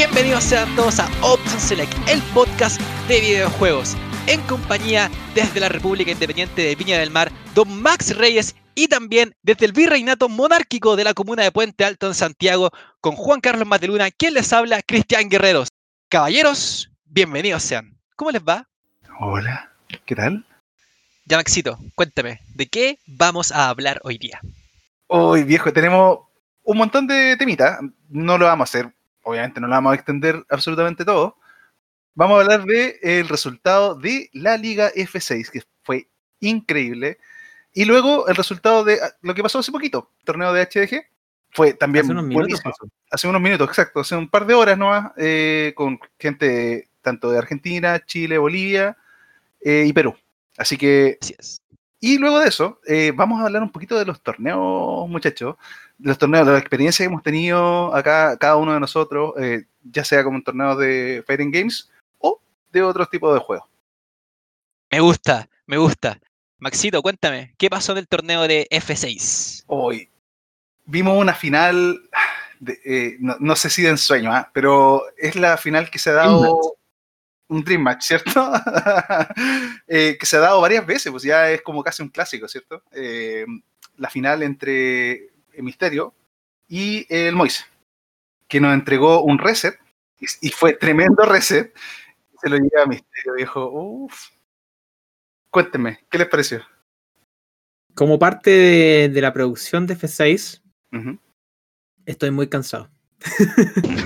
bienvenidos sean todos a Option Select, el podcast de videojuegos, en compañía desde la República Independiente de Viña del Mar, don Max Reyes y también desde el virreinato monárquico de la comuna de Puente Alto en Santiago, con Juan Carlos Mateluna, quien les habla, Cristian Guerreros. Caballeros, bienvenidos sean. ¿Cómo les va? Hola, ¿qué tal? Ya Maxito, cuéntame, ¿de qué vamos a hablar hoy día? Hoy, viejo, tenemos un montón de temitas. No lo vamos a hacer, obviamente no lo vamos a extender absolutamente todo. Vamos a hablar del el resultado de la Liga F6, que fue increíble. Y luego el resultado de lo que pasó hace poquito, torneo de HDG, fue también Hace unos minutos. Hace unos minutos, exacto, hace un par de horas nomás, eh, con gente tanto de Argentina, Chile, Bolivia eh, y Perú. Así que Así es. y luego de eso, eh, vamos a hablar un poquito de los torneos, muchachos. Los torneos, la experiencia que hemos tenido acá, cada uno de nosotros, eh, ya sea como en torneos de Fighting Games o de otros tipos de juegos. Me gusta, me gusta. Maxito, cuéntame, ¿qué pasó en el torneo de F6? Hoy vimos una final, de- eh, no, no sé si de ensueño, ¿ah? pero es la final que se ha Dream dado. Un Dream Match, ¿cierto? Eh, que se ha dado varias veces, pues ya es como casi un clásico, ¿cierto? Eh, la final entre Misterio y el Moise, que nos entregó un reset, y, y fue tremendo reset. Se lo lleva a Misterio, viejo. Uf. Cuéntenme, ¿qué les pareció? Como parte de, de la producción de F6, Ujú. estoy muy cansado.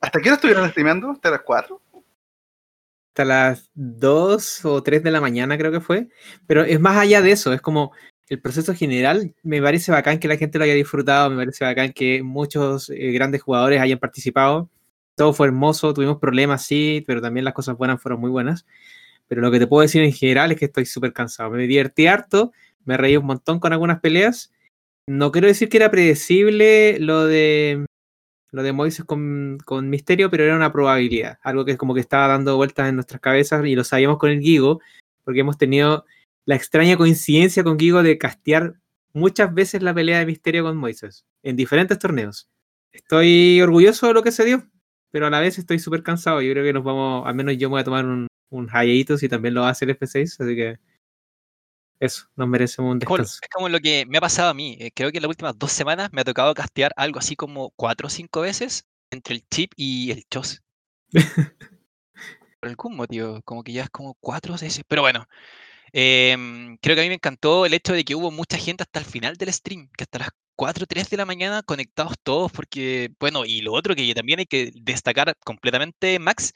¿Hasta qué hora estuvieron streameando? ¿Hasta las 4? Hasta las 2 o 3 de la mañana creo que fue. Pero es más allá de eso, es como el proceso general. Me parece bacán que la gente lo haya disfrutado, me parece bacán que muchos eh, grandes jugadores hayan participado. Todo fue hermoso, tuvimos problemas, sí, pero también las cosas buenas fueron muy buenas. Pero lo que te puedo decir en general es que estoy súper cansado. Me divertí harto, me reí un montón con algunas peleas. No quiero decir que era predecible lo de lo de Moises con, con Misterio, pero era una probabilidad, algo que es como que estaba dando vueltas en nuestras cabezas y lo sabíamos con el Gigo, porque hemos tenido la extraña coincidencia con Gigo de castear muchas veces la pelea de Misterio con Moises, en diferentes torneos. Estoy orgulloso de lo que se dio, pero a la vez estoy súper cansado. Yo creo que nos vamos, al menos yo me voy a tomar un, un hiatus y también lo va a hacer F6, así que eso, nos merecemos un descanso. es como lo que me ha pasado a mí. eh, Creo que en las últimas dos semanas me ha tocado castear algo así como cuatro o cinco veces entre el chip y el chos. Por algún motivo, como que ya es como cuatro veces. Pero bueno, em, creo que a mí me encantó el hecho de que hubo mucha gente hasta el final del stream, que hasta las 4 o 3 de la mañana conectados todos, porque, bueno, y lo otro que también hay que destacar completamente, Max,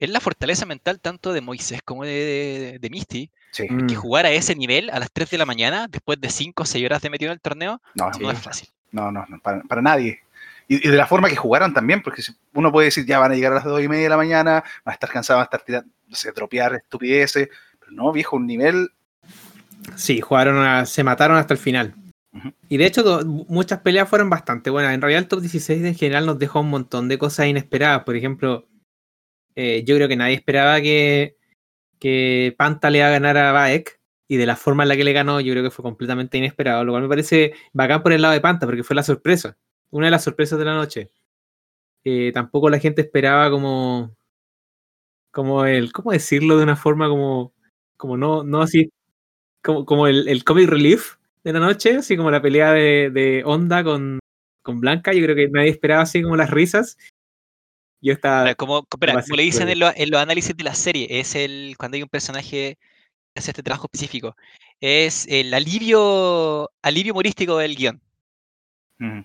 es la fortaleza mental tanto de Moisés como de, de- de Misty, Sí. Mm, que jugar a ese nivel a las 3 de la mañana, después de 5 o 6 horas de metido en el torneo, No, no es fácil. No, no, no, para, para nadie. Y, y de la forma que jugaron también, porque uno puede decir, ya van a llegar a las dos y media de la mañana, van a estar cansados, van a estar tirando, no sé, tropear estupideces, no, viejo, un nivel, Sí, jugaron a- se mataron hasta el final. Y de hecho, do- muchas peleas fueron bastante buenas. En realidad, el top 16 en general nos dejó un montón de cosas inesperadas. Por ejemplo, eh, yo creo que nadie esperaba que, que Panta le iba a ganar a Baek. Y de la forma en la que le ganó, yo creo que fue completamente inesperado. Lo cual me parece bacán por el lado de Panta, porque fue la sorpresa. Una de las sorpresas de la noche. Eh, tampoco la gente esperaba como. Como el. ¿Cómo decirlo de una forma como. Como no, no así como, como el, el comic relief de la noche, así como la pelea de, de Onda con, con Blanca. Yo creo que nadie esperaba así como las risas. Yo estaba. Como, espera, como le dicen en, lo- en los análisis de la serie, es el cuando hay un personaje que hace este trabajo específico, es el alivio, alivio humorístico del guion. mm,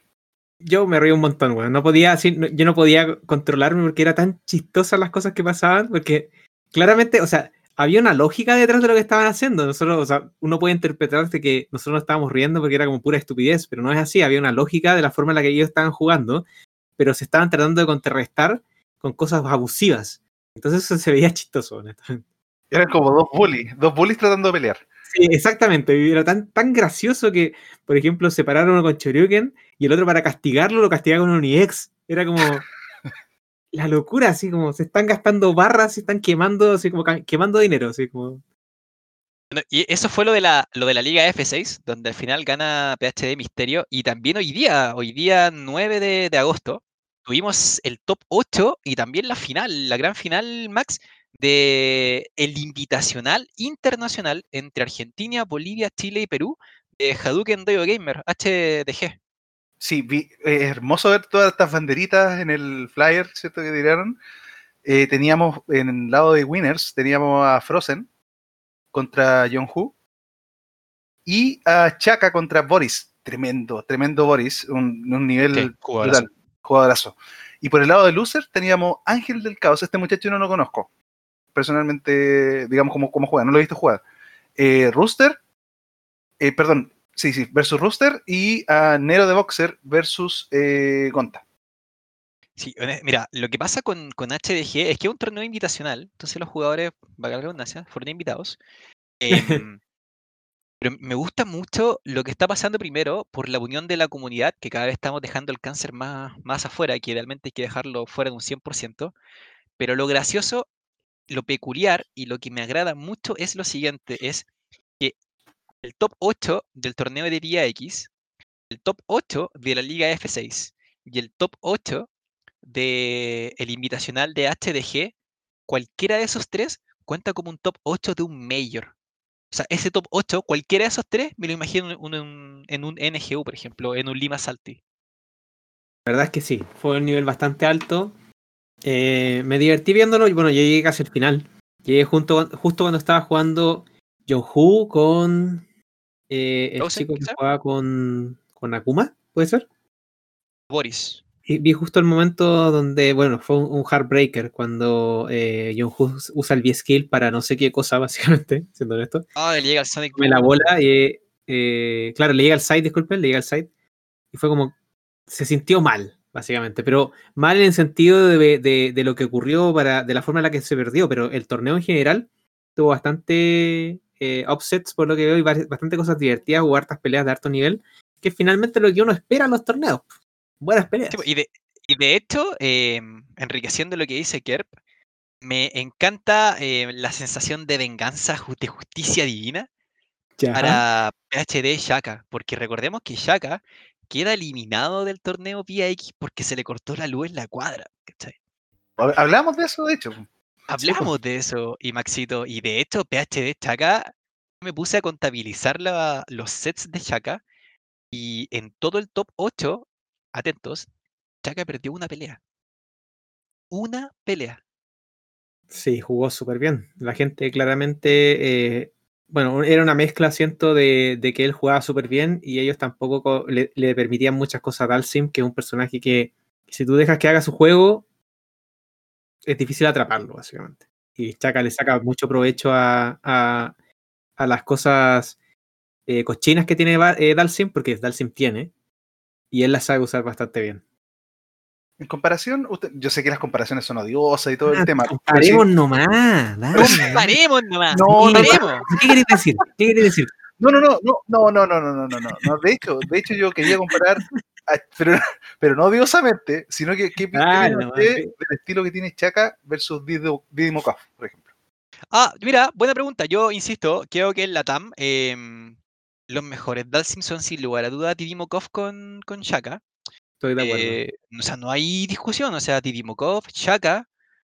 Yo me reí un montón, weón. No podía así, no- yo no podía controlarme porque era tan chistosas las cosas que pasaban, porque claramente, o sea, había una lógica detrás de lo que estaban haciendo. Nosotros, o sea, uno puede interpretar que nosotros nos estábamos riendo porque era como pura estupidez, pero no es así. Había una lógica de la forma en la que ellos estaban jugando, pero se estaban tratando de contrarrestar con cosas abusivas. Entonces eso se veía chistoso, honestamente. eran como dos bullies, dos bullies tratando de pelear. Sí, exactamente. y Era tan, tan gracioso que, por ejemplo, separaron uno con Choryuken y el otro para castigarlo lo castigaba con un Uniex. Era como la locura, así como se están gastando barras, se están quemando, así como quemando dinero, así como. Y eso fue lo de la, lo de la Liga F6, donde al final gana PHD Misterio. Y también hoy día, hoy día 9 de, de agosto, tuvimos el top 8 y también la final, la gran final, Max, de el invitacional internacional entre Argentina, Bolivia, Chile y Perú de Hadouken Dojo Gamer, HDG. Sí, vi, eh, hermoso ver todas estas banderitas en el flyer, ¿cierto? Que tiraron. Eh, teníamos en el lado de Winners, teníamos a Frozen contra John Hu y a Chaka contra Boris. Tremendo, tremendo Boris, un, un nivel Sí, jugadorazo. brutal, jugadorazo. Y por el lado de Loser teníamos Ángel del Caos. Este muchacho no lo conozco. Personalmente, digamos, como, como juega, no lo he visto jugar. Eh, Rooster, eh, perdón, sí, sí, versus Rooster y a Nero de Boxer versus eh, Gonta. Sí, mira, lo que pasa con, con HDG es que es un torneo invitacional, entonces los jugadores, valga la redundancia, fueron invitados. Em, pero me gusta mucho lo que está pasando primero por la unión de la comunidad, que cada vez estamos dejando el cáncer más, más afuera, que idealmente hay que dejarlo fuera de un 100%. Pero lo gracioso, lo peculiar y lo que me agrada mucho es lo siguiente, es el top 8 del torneo de Vía X, el top 8 de la Liga F6 y el top 8 del invitacional de HDG, cualquiera de esos tres cuenta como un top 8 de un Major. O sea, ese top 8, cualquiera de esos tres, me lo imagino en un, en un- en un NGU, por ejemplo, en un Lima Salty. La verdad es que sí, fue un nivel bastante alto. Eh, me divertí viéndolo y bueno, yo llegué casi al final. Llegué junto, justo cuando estaba jugando John Hu con eh, el chico que jugaba con, con Akuma, ¿puede ser? Boris. Y vi justo el momento donde, bueno, fue un, un heartbreaker cuando eh, John Hu usa el V-Skill para no sé qué cosa, básicamente, siendo honesto. Ah, le llega el Sonic Come la bola y, eh, claro, le llega al side, disculpen, le llega al side. Y fue como, se sintió mal, básicamente, pero mal en el sentido de, de- de lo que ocurrió, para, de la forma en la que se perdió, pero el torneo en general tuvo bastante eh, upsets, por lo que veo, y bastante cosas divertidas, hubo hartas peleas de harto nivel, que es finalmente lo que uno espera en los torneos. Buenas peleas. Po, y, de, y de hecho, em, enriqueciendo lo que dice Kerp, me encanta eh, la sensación de venganza, de justicia divina Ya. para PhD Shaka, porque recordemos que Shaka queda eliminado del torneo vía X porque se le cortó la luz en la cuadra. ¿cachai? Hab- Hablamos de eso, de hecho. Hablamos de eso, y Maxito, y de hecho, PhD Chaka, me puse a contabilizar la- los sets de Chaka, y en todo el top 8, atentos, Chaka perdió una pelea. Una pelea. Sí, jugó súper bien. La gente claramente, eh, bueno, era una mezcla, siento, de, de que él jugaba súper bien y ellos tampoco co- le, le permitían muchas cosas a Dalsim, que es un personaje que, si tú dejas que haga su juego, es difícil atraparlo, básicamente. Y Chaka le saca mucho provecho a, a, a las cosas eh, cochinas que tiene eh, Dalsim, porque Dalsim tiene, y él las sabe usar bastante bien. En comparación, usted- yo sé que las comparaciones son odiosas y todo Ah, el tema. pero sí- Comparemos nomás. dale. ¡Paremos nomás! No, no. ¿Qué querés decir? ¿Qué querés decir? No, no, no, no, no, no, no, no, no, no. De hecho, de hecho yo quería comparar, pero, pero no odiosamente, sino que qué Ah, no, del estilo que tiene Chaka versus Didimo Kaf, por ejemplo. Ah, mira, buena pregunta. Yo insisto, creo que en la TAM, em, los mejores Dalsim son sin lugar a duda Didimokov con, con Shaka. Estoy de acuerdo. Eh, o sea, no hay discusión. O sea, Didimokov, Shaka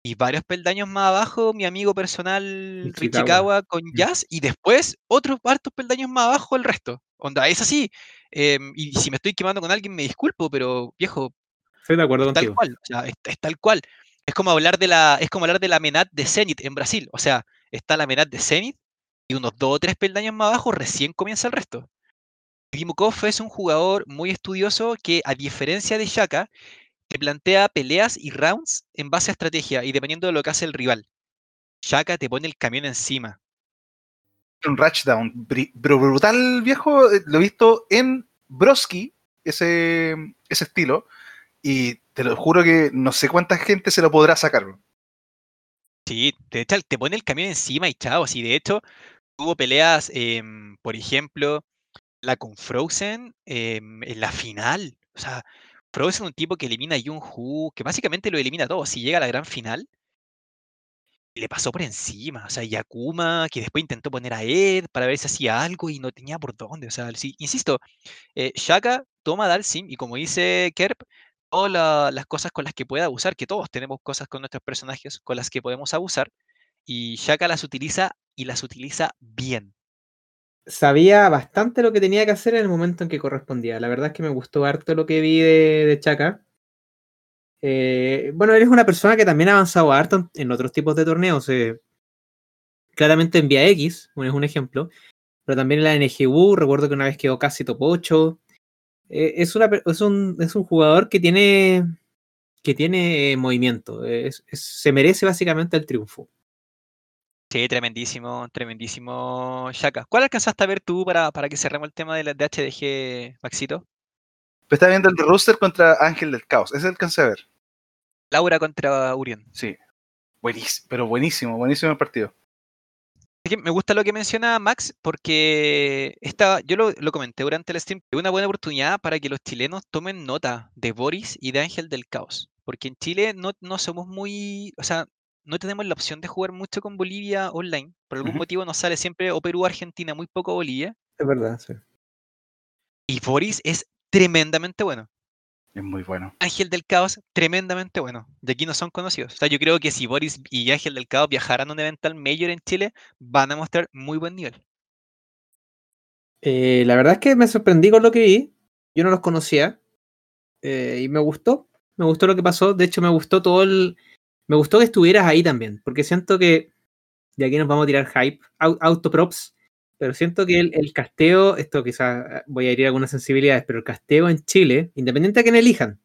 y varios peldaños más abajo, mi amigo personal Richikawa. Richikawa con Mm. Jazz y después otros hartos peldaños más abajo el resto. Onda, es así. Em, y si me estoy quemando con alguien, me disculpo, pero viejo, Estoy de acuerdo tal contigo. cual. O sea, es, es tal cual. Es como hablar de la, es como hablar de la Menat de Zenit en Brasil. O sea, está la Menat de Zenit y unos dos o tres peldaños más abajo recién comienza el resto. Dimukov es un jugador muy estudioso que, a diferencia de Shaka, te plantea peleas y rounds en base a estrategia y dependiendo de lo que hace el rival. Shaka te pone el camión encima. Un Rushdown, pero brutal, viejo. eh, Lo he visto en Broski, ese, ese estilo, y te lo juro que no sé cuánta gente se lo podrá sacar. Sí, te, echa te pone el camión encima y chao. Así de hecho, hubo peleas, em, por ejemplo, la con Frozen em, en la final. O sea, Frozen es un tipo que elimina a Jun-Hu, que básicamente lo elimina todo. Si llega a la gran final, le pasó por encima. O sea, Yakuma, que después intentó poner a Ed para ver si hacía algo y no tenía por dónde. O sea, sí, insisto, eh, Shaka toma Dalsim y como dice Kerp, todas la- las cosas con las que puede abusar, que todos tenemos cosas con nuestros personajes con las que podemos abusar, y Shaka las utiliza y las utiliza bien. Sabía bastante lo que tenía que hacer en el momento en que correspondía. La verdad es que me gustó harto lo que vi de, Chaka. Eh, bueno, eres una persona que también ha avanzado harto en- otros tipos de torneos. eh, claramente en Vía X, un- es un ejemplo. Pero también en la NGU, recuerdo que una vez quedó casi top 8. Eh, es, una, es, un, es un jugador que tiene, que tiene movimiento. es- es- se merece básicamente el triunfo. Sí, tremendísimo, tremendísimo Shaka. ¿Cuál alcanzaste a ver tú para, para que cerremos el tema de, la, de HDG, Maxito? Pues está viendo el de Rooster contra Ángel del Caos. Ese alcancé a ver. Laura contra Urión. Sí. Buenísimo, pero buenísimo, buenísimo el partido. Me gusta lo que menciona Max porque esta, yo lo, lo comenté durante el stream, es una buena oportunidad para que los chilenos tomen nota de Boris y de Ángel del Caos. Porque en Chile no, no somos muy, o sea, no tenemos la opción de jugar mucho con Bolivia online. Por algún motivo nos sale siempre o Perú o Argentina, muy poco Bolivia. Es verdad, sí. Y Boris es tremendamente bueno. Es muy bueno. Ángel del Caos, tremendamente bueno. De aquí no son conocidos. O sea, yo creo que si Boris y Ángel del Caos viajaran a un Evental Major en Chile, van a mostrar muy buen nivel. Eh, la verdad es que me sorprendí con lo que vi. Yo no los conocía. eh, y me gustó. Me gustó lo que pasó. De hecho, me gustó todo el. Me gustó que estuvieras ahí también. Porque siento que. Y aquí nos vamos a tirar hype. au- Autoprops. Pero siento que el, el casteo. Esto quizás voy a herir algunas sensibilidades. Pero el casteo en Chile, independiente de quién elijan.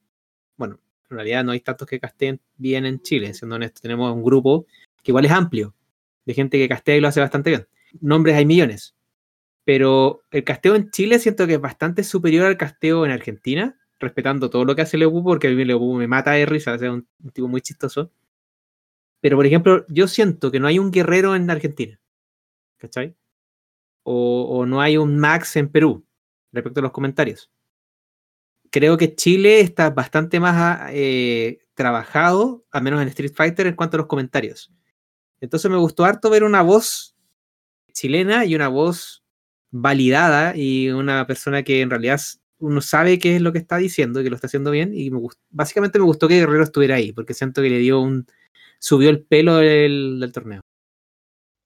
Bueno, en realidad no hay tantos que casteen bien en Chile. Siendo honesto, tenemos un grupo que igual es amplio. De gente que castea y lo hace bastante bien. Nombres hay millones pero el casteo en Chile siento que es bastante superior al casteo en Argentina, respetando todo lo que hace Leopu, porque a mí me mata de risa, es un, un tipo muy chistoso. Pero, por ejemplo, yo siento que no hay un guerrero en Argentina, ¿cachai? O, no hay un Max en Perú, respecto a los comentarios. Creo que Chile está bastante más eh, trabajado, al menos en Street Fighter, en cuanto a los comentarios. Entonces me gustó harto ver una voz chilena y una voz validada y una persona que en realidad uno sabe qué es lo que está diciendo, que lo está haciendo bien y me básicamente me gustó que Guerrero estuviera ahí porque siento que le dio un subió el pelo del torneo.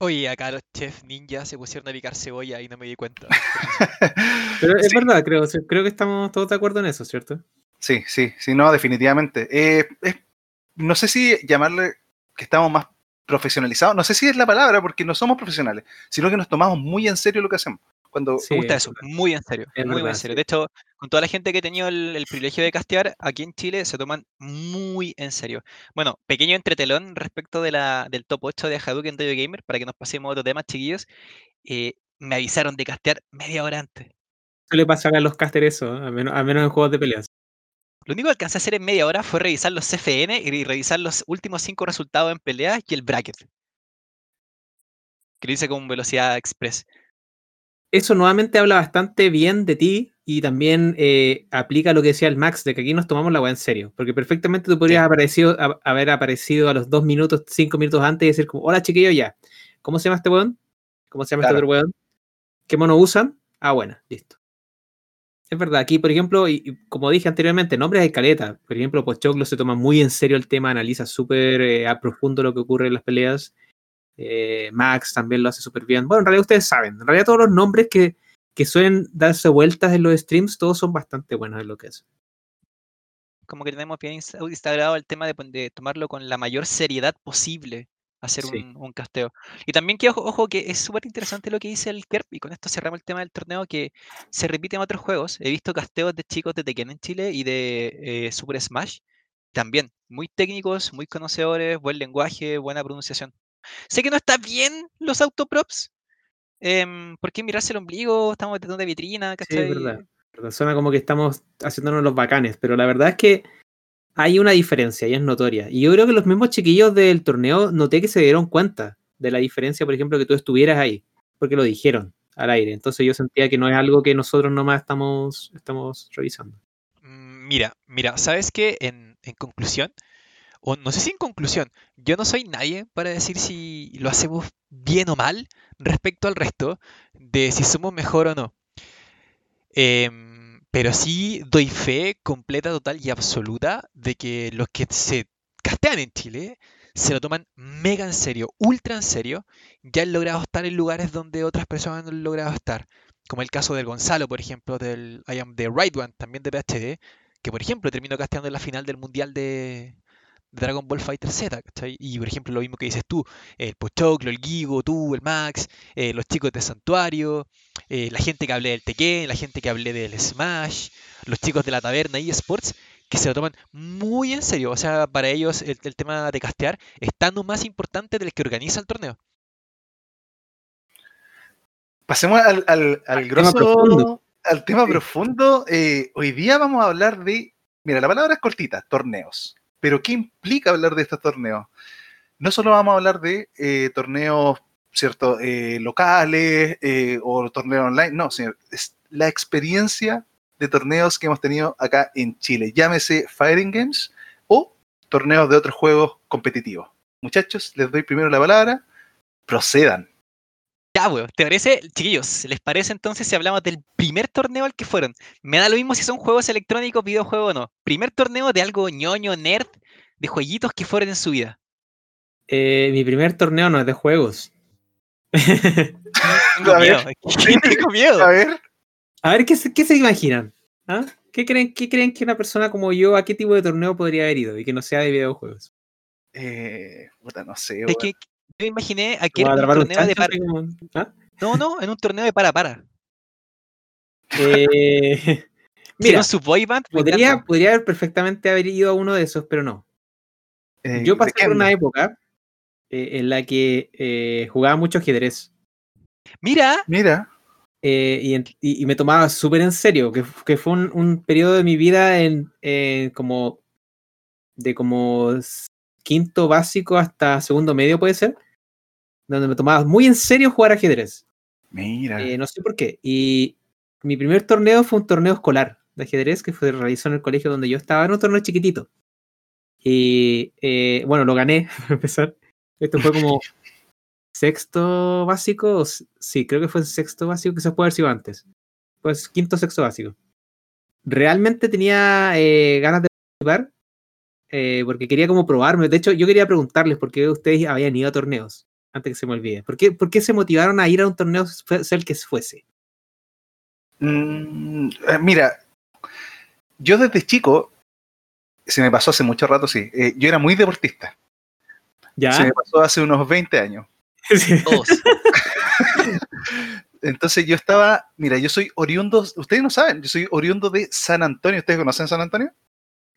Oye, acá los chefs ninja se pusieron a picar cebolla y no me di cuenta. Pero es Sí. verdad, creo, creo que estamos todos de acuerdo en eso, ¿cierto? Sí, sí, sí, no, definitivamente. Eh, es- no sé si llamarle que estamos más profesionalizados, no sé si es la palabra, porque no somos profesionales, sino que nos tomamos muy en serio lo que hacemos. Cuando, Sí, Me gusta es eso, muy en serio, Es muy, en serio. sí. De hecho, con toda la gente que he tenido el, el privilegio de castear, aquí en Chile se toman muy en serio. Bueno, pequeño entretelón respecto de la, del top 8 de Hadouken Radio Gamer, para que nos pasemos a otro tema, chiquillos. eh, me avisaron de castear media hora antes. Eso le pasa a los casters eso, ¿eh? a menos, a menos en juegos de peleas. Lo único que alcancé a hacer en media hora fue revisar los CFN y revisar los últimos cinco resultados en peleas y el bracket. Que lo hice con velocidad express. Eso nuevamente habla bastante bien de ti y también eh, aplica lo que decía el Max, de que aquí nos tomamos la weá en serio. Porque perfectamente tú podrías aparecido, a- haber aparecido a los dos minutos, cinco minutos antes y decir como, hola chiquillo, ya. ¿Cómo se llama este weón? ¿Cómo se llama Claro. este otro weón? ¿Qué mono usan? Ah, bueno, listo. Es verdad, aquí, por ejemplo, y, y como dije anteriormente, nombres de caleta. Por ejemplo, Pochoclo se toma muy en serio el tema, analiza súper eh, a profundo lo que ocurre en las peleas. Eh, Max también lo hace súper bien. Bueno, en realidad ustedes saben, en realidad todos los nombres que, que suelen darse vueltas en los streams, todos son bastante buenos en lo que es. Como que tenemos bien insta- instaurado el tema de, tomarlo con la mayor seriedad posible, hacer Sí. un, un casteo. Y también que, ojo, ojo, que es súper interesante lo que dice el Kerp, y con esto cerramos el tema del torneo, que se repite en otros juegos. He visto casteos de chicos de Tekken en Chile y de eh, Super Smash, también, muy técnicos, muy conocedores, buen lenguaje, buena pronunciación. Sé que no está bien los autoprops. em, ¿Por qué mirarse el ombligo? Estamos tratando de vitrina, Sí, ¿cachai? es verdad. verdad, Suena como que estamos haciéndonos los bacanes, pero la verdad es que hay una diferencia y es notoria. Y yo creo que los mismos chiquillos del torneo noté que se dieron cuenta de la diferencia, por ejemplo, que tú estuvieras ahí, porque lo dijeron al aire. Entonces yo sentía que no es algo que nosotros nomás estamos, estamos revisando. Mm, Mira, mira, ¿sabes qué? En, en conclusión, o no sé si en conclusión, yo no soy nadie para decir si lo hacemos bien o mal respecto al resto, de si somos mejor o no. Em, Pero sí doy fe completa, total y absoluta de que los que se castean en Chile se lo toman mega en serio, ultra en serio, ya han logrado estar en lugares donde otras personas no han logrado estar. Como el caso del Gonzalo, por ejemplo, del I Am the Right One, también de PHD, que por ejemplo terminó casteando en la final del Mundial de, Dragon Ball Fighter Z, ¿cachai? Y por ejemplo, lo mismo que dices tú, el Pochoclo, el Gigo, tú, el Max, eh, los chicos de Santuario, eh, la gente que hablé del Tekken, la gente que hablé del Smash, los chicos de la taberna y Sports, que se lo toman muy en serio. O sea, para ellos el, tema de castear es tan más importante del que organiza el torneo. Pasemos al, al, al grosso, al tema profundo. Eh, hoy día vamos a hablar de, mira, la palabra es cortita, torneos. Pero ¿qué implica hablar de estos torneos? No solo vamos a hablar de eh, torneos ¿cierto? Eh, locales eh, o torneos online, no, señor, es la experiencia de torneos que hemos tenido acá en Chile. Llámese Fighting Games o torneos de otros juegos competitivos. Muchachos, les doy primero la palabra. Procedan. Ya, weón, ¿te parece, chiquillos? ¿Les parece entonces si hablamos del primer torneo al que fueron? Me da lo mismo si son juegos electrónicos, videojuegos o no. Primer torneo de algo ñoño, nerd, de jueguitos que fueron en su vida. Eh, mi primer torneo no es de juegos. tengo miedo. tengo miedo. A ver. A ver, ¿qué se, qué se imaginan? ¿Ah? ¿Qué, creen, ¿Qué creen que una persona como yo a qué tipo de torneo podría haber ido y que no sea de videojuegos? Eh, puta, no sé. Es que yo imaginé aquí en un torneo de para. ¿Ah? No, no, en un torneo de para para. Eh, mira, su boy band, podría, podría haber perfectamente haber ido a uno de esos, pero no. Eh, yo pasé por una época eh, en la que eh, jugaba mucho ajedrez. Mira. Mira. Y, y, me tomaba súper en serio, que, que fue un, un, periodo de mi vida en, como de como quinto básico hasta segundo medio, puede ser, donde me tomaba muy en serio jugar ajedrez. Mira. Eh, no sé por qué. Y mi primer torneo fue un torneo escolar de ajedrez que fue realizado en el colegio donde yo estaba, en un torneo chiquitito. Y eh, bueno, lo gané, a empezar. Esto fue como sexto básico, sí, creo que fue sexto básico, quizás puede haber sido antes. Pues quinto, sexto básico. Realmente tenía eh, ganas de participar eh, porque quería como probarme. De hecho, yo quería preguntarles por qué ustedes habían ido a torneos, antes que se me olvide. ¿Por qué, por qué se motivaron a ir a un torneo, sea el que fuese? Mm, eh, mira, yo desde chico, se me pasó hace mucho rato, sí, eh, yo era muy deportista. ¿Ya? Se me pasó hace unos 20 años. Entonces yo estaba, mira, yo soy oriundo, ustedes no saben, yo soy oriundo de San Antonio. ¿Ustedes conocen San Antonio?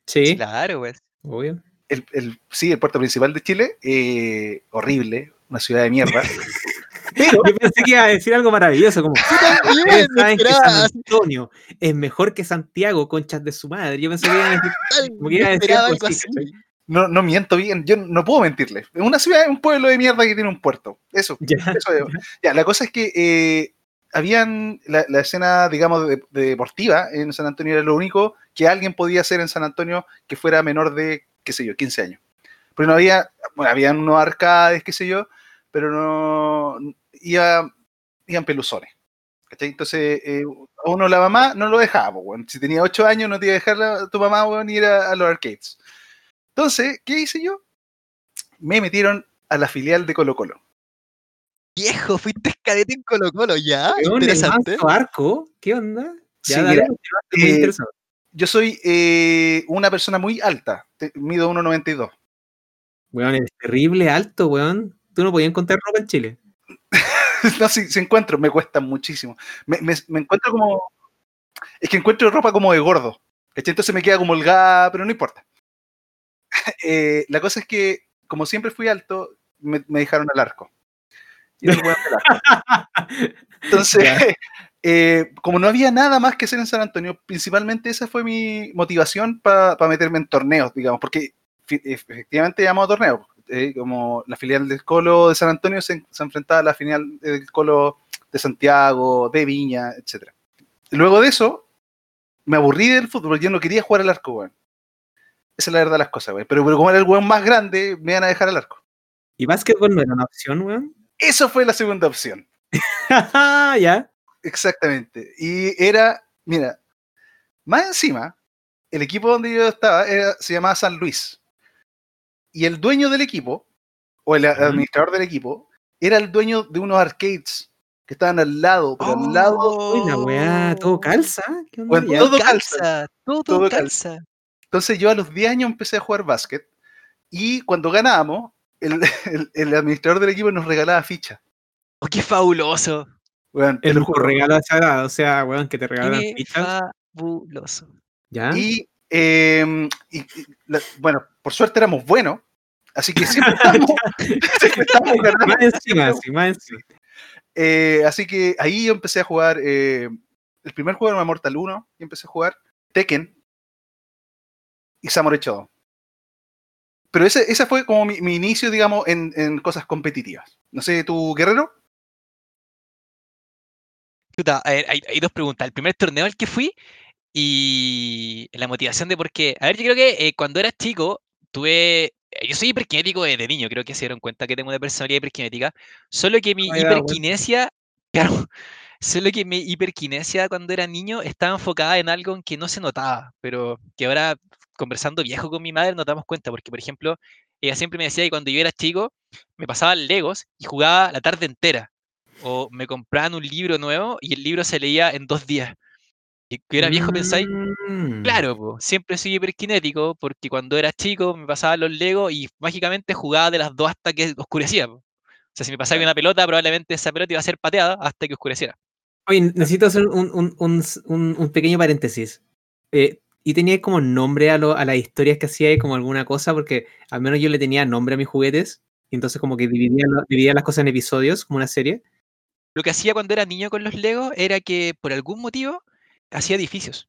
Sí. Claro, pues. Obvio. El, el, sí, el puerto principal de Chile, eh, horrible, una ciudad de mierda. Pero, Yo pensé que iba a decir algo maravilloso, como también, saben que San Antonio es mejor que Santiago, conchas de su madre. Yo pensé que iba a decir, como que iba a decir algo así. No, no miento bien, yo no puedo mentirle. Es una ciudad, un pueblo de mierda que tiene un puerto. Eso, ya, eso ya. la cosa es que eh, habían la, la, escena, digamos, de, de deportiva en San Antonio era lo único que alguien podía hacer en San Antonio que fuera menor de, qué sé yo, 15 años. Pero no había, bueno, habían unos arcades, qué sé yo, pero no iba, iban peluzones. ¿cachai? Entonces, eh, a uno la mamá no lo dejaba, bueno. si tenía 8 años no te iba a dejar la, tu mamá bueno, ir a, a los arcades. Entonces, ¿qué hice yo? Me metieron a la filial de Colo Colo. Viejo, fuiste cadete en Colo Colo, ya. ¿Qué interesante. arco? ¿Qué onda? Ya, sí, dale, mira, eh, yo soy eh, una persona muy alta, mido 1,92. Weón, es terrible alto, weón. Tú no podías encontrar ropa en Chile. no, si, si, encuentro, me cuesta muchísimo. Me, me, me, encuentro como. Es que encuentro ropa como de gordo. Entonces me queda como holgada, pero no importa. eh, la cosa es que, como siempre fui alto, me, me dejaron al arco. Y no al arco. Entonces, eh, como no había nada más que hacer en San Antonio, principalmente esa fue mi motivación para pa meterme en torneos, digamos, porque efectivamente llamamos torneos. Eh, como la filial del Colo de San Antonio se, se, enfrentaba a la filial del Colo de Santiago, de Viña, etc. Luego de eso, me aburrí del fútbol, yo no quería jugar al arco, weón. Esa es la verdad de las cosas, weón. Pero, pero como era el weón más grande, me iban a dejar al arco. ¿Y básquetbol no era una opción, weón? Eso fue la segunda opción. ya. Exactamente. Y era, mira, Más encima, el equipo donde yo estaba era- se llamaba San Luis. Y el dueño del equipo, o el administrador del equipo, era el dueño de unos arcades que estaban al lado, pero al lado. Uy, la weá, Oh. todo calza. ¿Qué onda Bueno, todo calza, todo, todo calza. Entonces yo a los 10 años empecé a jugar básquet. Y cuando ganábamos, el, el- el administrador del equipo nos regalaba fichas. Oh, qué fabuloso. El juro. regalo sagrado, o sea, weón, que te regalan Qué fichas. fabuloso. ¿Ya? Y, eh, y- y la- bueno, por suerte éramos buenos. Así que siempre estábamos, siempre estábamos ganando. Más encima, sí, más encima. Eh, así que ahí yo empecé a jugar. eh, el primer juego era Mortal 1 y empecé a jugar Tekken y Samurai Shodown. Pero ese, ese fue como mi, mi inicio, digamos, en, en cosas competitivas. No sé, ¿tú, Guerrero? Chuta, a ver, hay, hay dos preguntas. El primer torneo al que fui y la motivación de por qué. A ver, yo creo que eh, cuando era chico tuve. Yo soy hiperkinético desde niño, creo que se dieron cuenta que tengo una personalidad hiperkinética. Solo que mi cuenta. hiperkinesia. Claro. Solo que mi hiperkinesia cuando era niño estaba enfocada en algo en que no se notaba, pero que ahora conversando viejo con mi madre nos damos cuenta, porque por ejemplo, ella siempre me decía que cuando yo era chico me pasaban Legos y jugaba la tarde entera. O me compraban un libro nuevo y el libro se leía en dos días. Y que era viejo pensáis, Mm. claro, po, siempre soy hiperkinético porque cuando era chico me pasaban los Legos y mágicamente jugaba de las dos hasta que oscurecía. po. O sea, si me pasaba una pelota, probablemente esa pelota iba a ser pateada hasta que oscureciera. Oye, necesito hacer un, un- un- un- pequeño paréntesis. Eh, ¿Y tenías como nombre a, lo- a las historias que hacía como alguna cosa? Porque al menos yo le tenía nombre a mis juguetes. Y entonces como que dividía, dividía las cosas en episodios, como una serie. Lo que hacía cuando era niño con los Legos era que por algún motivo hacía edificios.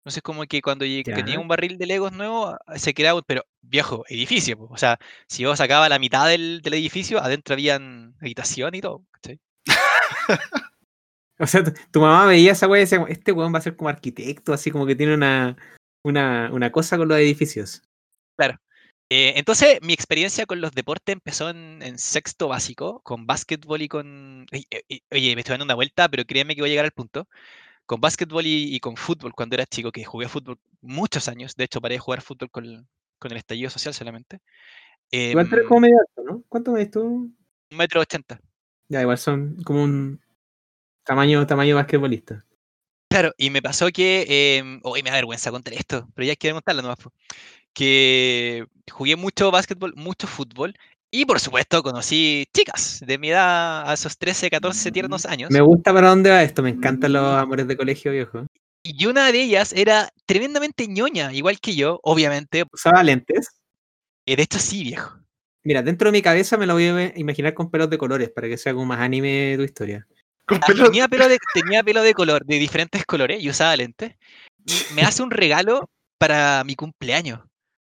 Entonces como que cuando que tenía Ya. un barril de Legos nuevo, ah, se creaba, pero viejo, edificio. po. O sea, si yo sacaba la mitad del, del edificio, adentro habían habitación y todo. ¿cachai? O sea, tu, tu mamá veía esa wea y decía, este weón va a ser como arquitecto, así como que tiene una, una, una cosa con los edificios. Eh, entonces, mi experiencia con los deportes empezó en, en sexto básico, con básquetbol y con... Oye, eh, oye, me estoy dando una vuelta, pero créeme que voy a llegar al punto. Con básquetbol y, y con fútbol cuando era chico, que jugué fútbol muchos años. De hecho, paré de jugar fútbol con, con el estallido social solamente. Igual tú eres Em, como medio alto, ¿no? ¿Cuánto medís tú? un metro ochenta. Ya, igual son como un tamaño, tamaño basquetbolista. Claro, y me pasó que, eh, hoy me da vergüenza contar esto, pero ya quiero contarlo nomás, que jugué mucho básquetbol, mucho fútbol, y por supuesto conocí chicas de mi edad a esos 13, 14 tiernos años, Me gusta para dónde va esto, me encantan los amores de colegio viejo. y una de ellas era tremendamente ñoña, igual que yo, obviamente, Usaba lentes. eh, de hecho sí, viejo. Mira, dentro de mi cabeza me lo voy a imaginar con pelos de colores para que sea como más anime tu historia. Con Ah, pelo- tenía, pelo de, tenía pelo de color, de diferentes colores, y usaba lentes, y me hace un regalo para mi cumpleaños.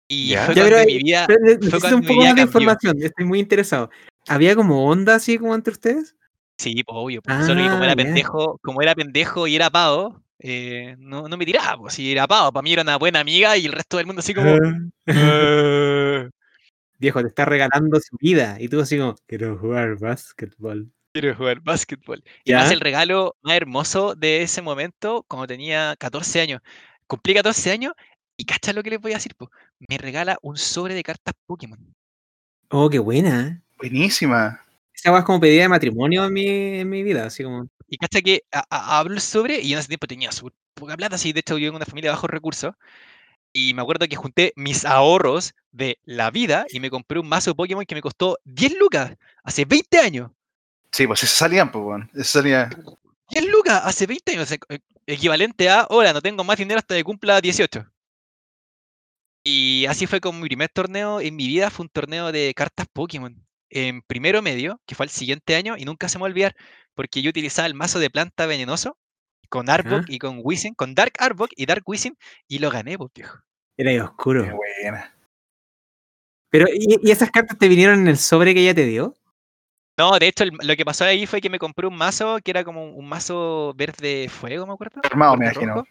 Y Ya. fue Ya, cuando pero mi vida, fue cuando un mi poco vida más de información, estoy muy interesado. ¿Había como onda así como entre ustedes? Sí, pues, obvio. pues, Solo que como Ah, era pendejo, como era pendejo y era pavo, eh, no, no me tiraba, pues si era pavo, para mí era una buena amiga y el resto del mundo así como. "Eh, Viejo, te está regalando su vida. Y tú así como, quiero jugar básquetbol. Quiero jugar básquetbol. Y ¿Ya? hace el regalo más hermoso de ese momento cuando tenía 14 años. Cumplí 14 años y cacha lo que les voy a decir. Me regala un sobre de cartas Pokémon. Oh, qué buena. Buenísima. Esa es como pedida de matrimonio en mi, en mi vida, así como. Y cacha que a- a- abro el sobre y yo en ese tiempo tenía súper poca plata, así de hecho yo en una familia de bajos recursos. Y me acuerdo que junté mis ahorros de la vida y me compré un mazo de Pokémon que me costó 10 lucas hace 20 años. Sí, pues eso salían, pues, weón. Eso salía. 10 lucas hace 20 años. Equivalente a, ahora no tengo más dinero hasta que cumpla 18. Y así fue como mi primer torneo en mi vida, fue un torneo de cartas Pokémon. En primero medio, que fue el siguiente año, y nunca se me va a olvidar, porque yo utilizaba el mazo de planta venenoso con Arbok y con Wisin, con Dark Arbok y Dark Wisin, y lo gané, pues, viejo. Era ahí Qué oscuro. buena. Pero, ¿y, y esas cartas te vinieron en el sobre que ella te dio? No, de hecho, el- lo que pasó ahí fue que me compré un mazo que era como un mazo verde fuego, me acuerdo. Armado, me imagino. rojo.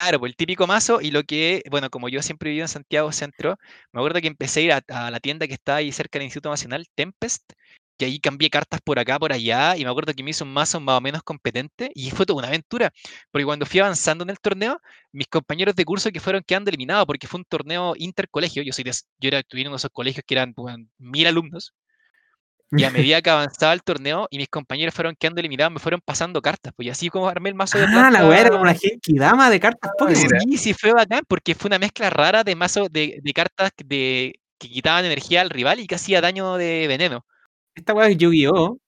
Claro, el típico mazo y lo que, bueno, como yo siempre viví en Santiago Centro, me acuerdo que empecé a ir a, la tienda que está ahí cerca del Instituto Nacional, Tempest, que ahí cambié cartas por acá, por allá, y me acuerdo que me hizo un mazo más o menos competente, y fue toda una aventura, porque cuando fui avanzando en el torneo, mis compañeros de curso que fueron quedando eliminados, porque fue un torneo intercolegio, yo, soy de- yo era, tuve uno de esos colegios que eran mil alumnos, y a medida que avanzaba el torneo y mis compañeros fueron quedando eliminados, me fueron pasando cartas, pues y así como armé el mazo de Ah, la weá era como una planta- Genkidama de cartas Pokémon. mira. Sí, sí, fue bacán, porque fue una mezcla rara de mazo de, de cartas de, que quitaban energía al rival y que hacía daño de veneno. Esta weá es Yu-Gi-Oh!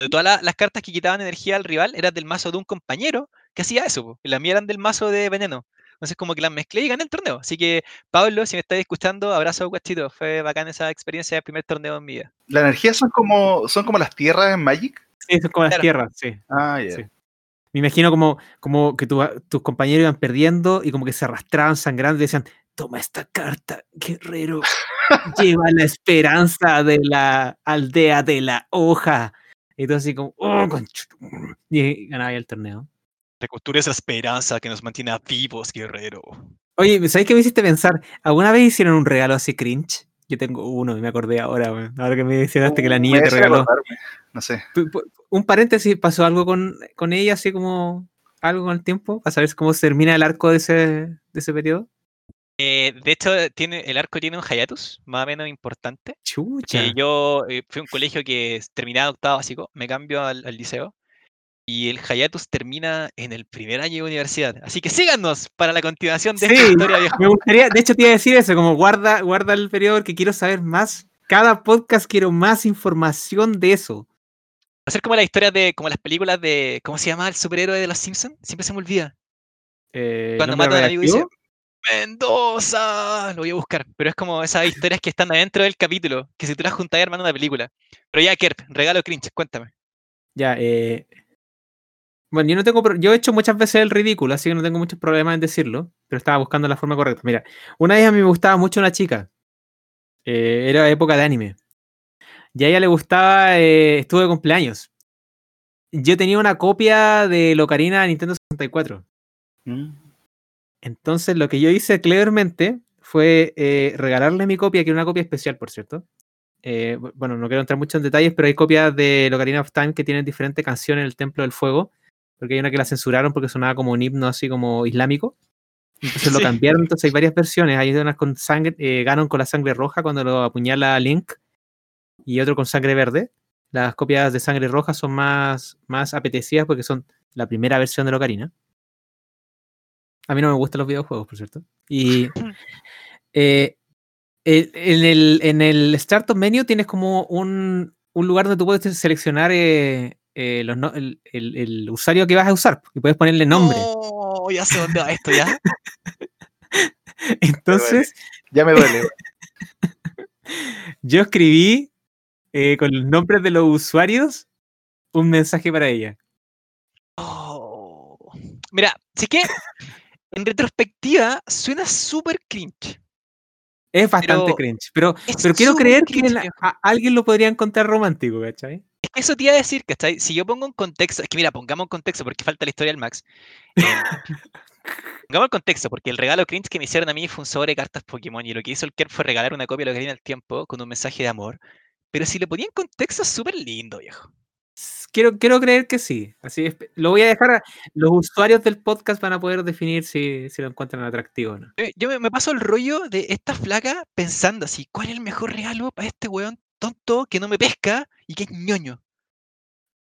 De todas la- las cartas que quitaban energía al rival eran del mazo de un compañero que hacía eso, po, y las mías eran del mazo de veneno. Entonces como que las mezclé y gané el torneo. Así que, Pablo, si me estás escuchando, abrazo guachito. Fue bacán esa experiencia del primer torneo en mi vida. La energía son como, son como las tierras en Magic. Sí, es como las tierras, sí. Ah, ya. Sí. Me imagino como, como que tu- tus compañeros iban perdiendo y como que se arrastraban sangrando y decían, toma esta carta, guerrero, lleva la esperanza de la aldea de la hoja. Y todo así como, oh, conchutu". y ganaba el torneo. Recostura esa esperanza que nos mantiene vivos, guerrero. Oye, ¿sabes qué me hiciste pensar? ¿Alguna vez hicieron un regalo así cringe? Yo tengo uno y me acordé ahora. Ahora que me mencionaste que la Uh, niña te regaló. acordarme, No sé. Un paréntesis, ¿pasó algo con, con ella, así como algo con el tiempo? ¿Para saber cómo se termina el arco de ese, de ese periodo? Eh, de hecho, tiene, el arco tiene un hiatus más o menos importante. Chucha. Yo eh, fui a un colegio que terminaba octavo básico, me cambio al, al liceo y el hiatus termina en el primer año de universidad. Así que síganos para la continuación de esta historia viejo. Me gustaría, de hecho te iba a decir eso, como guarda, guarda el periodo porque quiero saber más. Cada podcast quiero más información de eso. Va a ser como la historia de, como las películas de, ¿cómo se llama el superhéroe de los Simpsons? Siempre se me olvida. Eh, Cuando ¿nombre mata a un amigo dice, radioactivo? Mendoza, lo voy a buscar. Pero es como esas historias que están adentro del capítulo, que si tú las juntas armando una película. Pero ya, Kerp, regalo cringe, cuéntame. Ya, eh. Bueno, yo no tengo. Yo he hecho muchas veces el ridículo, así que no tengo muchos problemas en decirlo, pero estaba buscando la forma correcta. Mira, una vez a mí me gustaba mucho una chica. eh, era época de anime. Y a ella le gustaba. eh, estuvo de cumpleaños. Yo tenía una copia de Locarina Nintendo 64. Mm. Entonces lo que yo hice clevermente fue eh, regalarle mi copia, que era una copia especial, por cierto. Eh, bu- bueno, no quiero entrar mucho en detalles, pero hay copias de Locarina of Time que tienen diferentes canciones en el Templo del Fuego, porque hay una que la censuraron porque sonaba como un himno así como islámico. Entonces lo Sí. cambiaron, entonces hay varias versiones. Hay unas con sangre, eh, Ganon con la sangre roja cuando lo apuñala Link, y otro con sangre verde. Las copias de sangre roja son más, más apetecidas porque son la primera versión de Locarina. A mí no me gustan los videojuegos, por cierto. Y eh, en, el, en el Startup Menu tienes como un, un lugar donde tú puedes seleccionar eh, eh, los no- el, el- el usuario que vas a usar y puedes ponerle nombre. Oh, ya sé dónde va esto, ¿ya? Entonces, Ya me duele. yo escribí eh, con los nombres de los usuarios un mensaje para ella. Oh. Mira, sí que en retrospectiva suena súper cringe. Es bastante Pero cringe, pero, pero quiero creer que cringe, a alguien lo podría encontrar romántico, ¿cachai? Que eso te iba a decir, ¿cachai? Si yo pongo un contexto, es que mira, pongamos un contexto porque falta la historia del Max. Em, pongamos el contexto, porque el regalo cringe que me hicieron a mí fue un sobre de cartas Pokémon y lo que hizo el Kerr fue regalar una copia de lo que viene al tiempo con un mensaje de amor. Pero si le ponía en contexto, es súper lindo, viejo. Quiero, quiero creer que sí. Así es. Lo voy a dejar. a- los usuarios del podcast van a poder definir si, si lo encuentran atractivo o no. Yo, yo me, me paso el rollo de esta flaca pensando así, ¿cuál es el mejor regalo para este weón tonto que no me pesca y que es ñoño?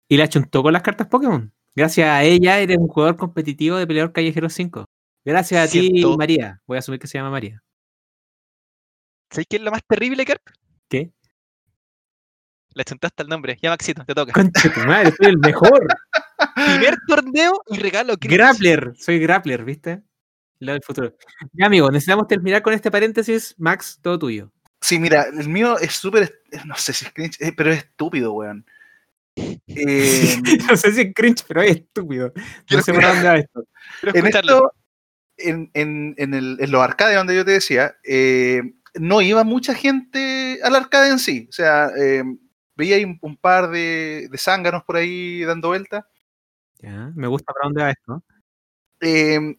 Y la chuntó con las cartas Pokémon. Gracias a ella eres un jugador competitivo de Peleador Callejero 5. Gracias a ti, María. Voy a asumir que se llama María. ¿Sabes qué es lo más terrible, Kerp? ¿Qué? Le chuntaste el nombre. Ya, Maxito, te toca. Concha tu madre, soy el mejor. Primer torneo y regalo. Grappler, soy Grappler, ¿viste? Lo del futuro. Ya, amigo, necesitamos terminar con este paréntesis. Max, todo tuyo. Sí, mira, el mío es súper, est- no sé si es cringe, eh, pero es estúpido, weón. Eh, no sé si es cringe, pero es estúpido. No sé por dónde va esto. En esto, en, en, en, el, en los arcades donde yo te decía, eh, no iba mucha gente al arcade en sí. O sea, eh, veía ahí un, un par de, de zánganos por ahí dando vueltas. Ya, me gusta para dónde va esto. Eh,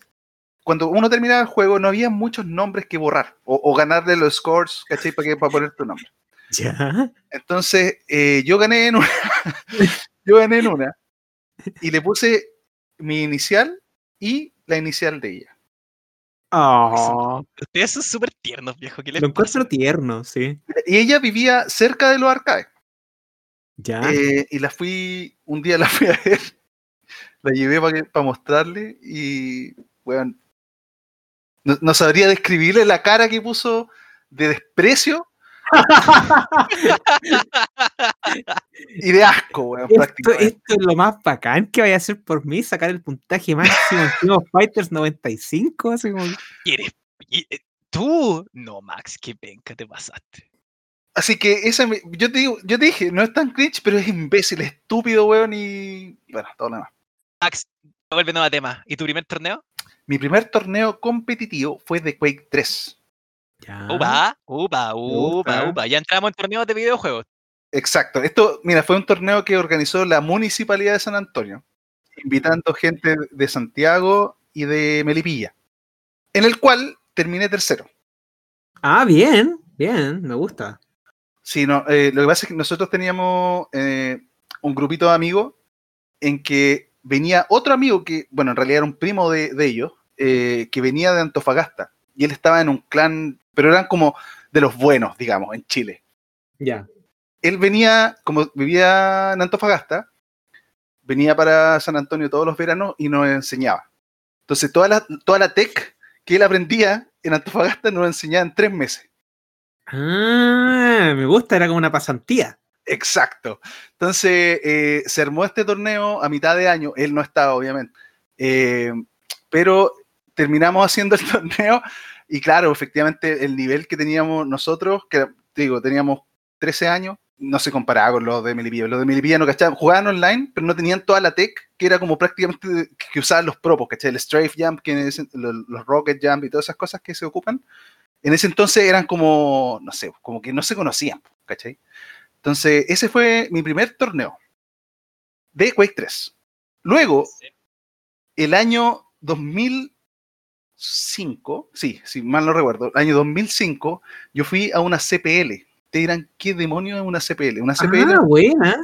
cuando uno terminaba el juego, no había muchos nombres que borrar o, o ganarle los scores, ¿cachai? Para, que, para poner tu nombre. Ya. Entonces, eh, yo gané en una. yo gané en una. Y le puse mi inicial y la inicial de ella. Oh, Ustedes son súper tiernos, viejo. ¿Qué les lo encuentro tierno, sí. Y ella vivía cerca de los arcades. Ya. Eh, y la fui, un día la fui a ver, la llevé para mostrarle y, bueno, no, no sabría describirle la cara que puso de desprecio y de asco, weón, Esto, prácticamente. esto es lo más bacán que vaya a hacer por mí, sacar el puntaje máximo en King of Fighters 95, así como... ¿Quieres? y- eh, ¿Tú? No, Max, qué penca te pasaste. Así que esa, me- yo te digo, yo te dije, no es tan cringe, pero es imbécil, estúpido, weón, y bueno, todo lo demás. Max, volviendo a tema. ¿Y tu primer torneo? Mi primer torneo competitivo fue de Quake 3. Ya. Upa, upa, upa, gusta. upa. Ya entramos en torneos de videojuegos. Exacto. Esto, mira, fue un torneo que organizó la Municipalidad de San Antonio, invitando gente de Santiago y de Melipilla, en el cual terminé tercero. Ah, bien, bien, me gusta. Sí, no, eh, lo que pasa es que nosotros teníamos eh, un grupito de amigos en que venía otro amigo que, bueno, en realidad era un primo de, de ellos, eh, que venía de Antofagasta. Y él estaba en un clan, pero eran como de los buenos, digamos, en Chile. Ya. él venía, como vivía en Antofagasta, venía para San Antonio todos los veranos y nos enseñaba. Entonces, toda la, toda la tech que él aprendía en Antofagasta nos enseñaba en tres meses. Ah, me gusta, era como una pasantía. Exacto. Entonces, eh, se armó este torneo a mitad de año. Él no estaba, obviamente. Eh, pero terminamos haciendo el torneo y claro, efectivamente el nivel que teníamos nosotros, que te digo, teníamos 13 años, no se comparaba con los de Melipilla. Los de Melipilla no cachaban, jugaban online, pero no tenían toda la tech que era como prácticamente que usaban los propos, ¿cachai? El strafe jump, que los, los rocket jump y todas esas cosas que se ocupan. En ese entonces eran como, no sé, como que no se conocían, ¿cachai? Entonces, ese fue mi primer torneo de Quake 3. Luego, el año 2005, sí, sí, mal no recuerdo, el año 2005, yo fui a una CPL. Te dirán, ¿qué demonio es una CPL? Una CPL Ah, buena.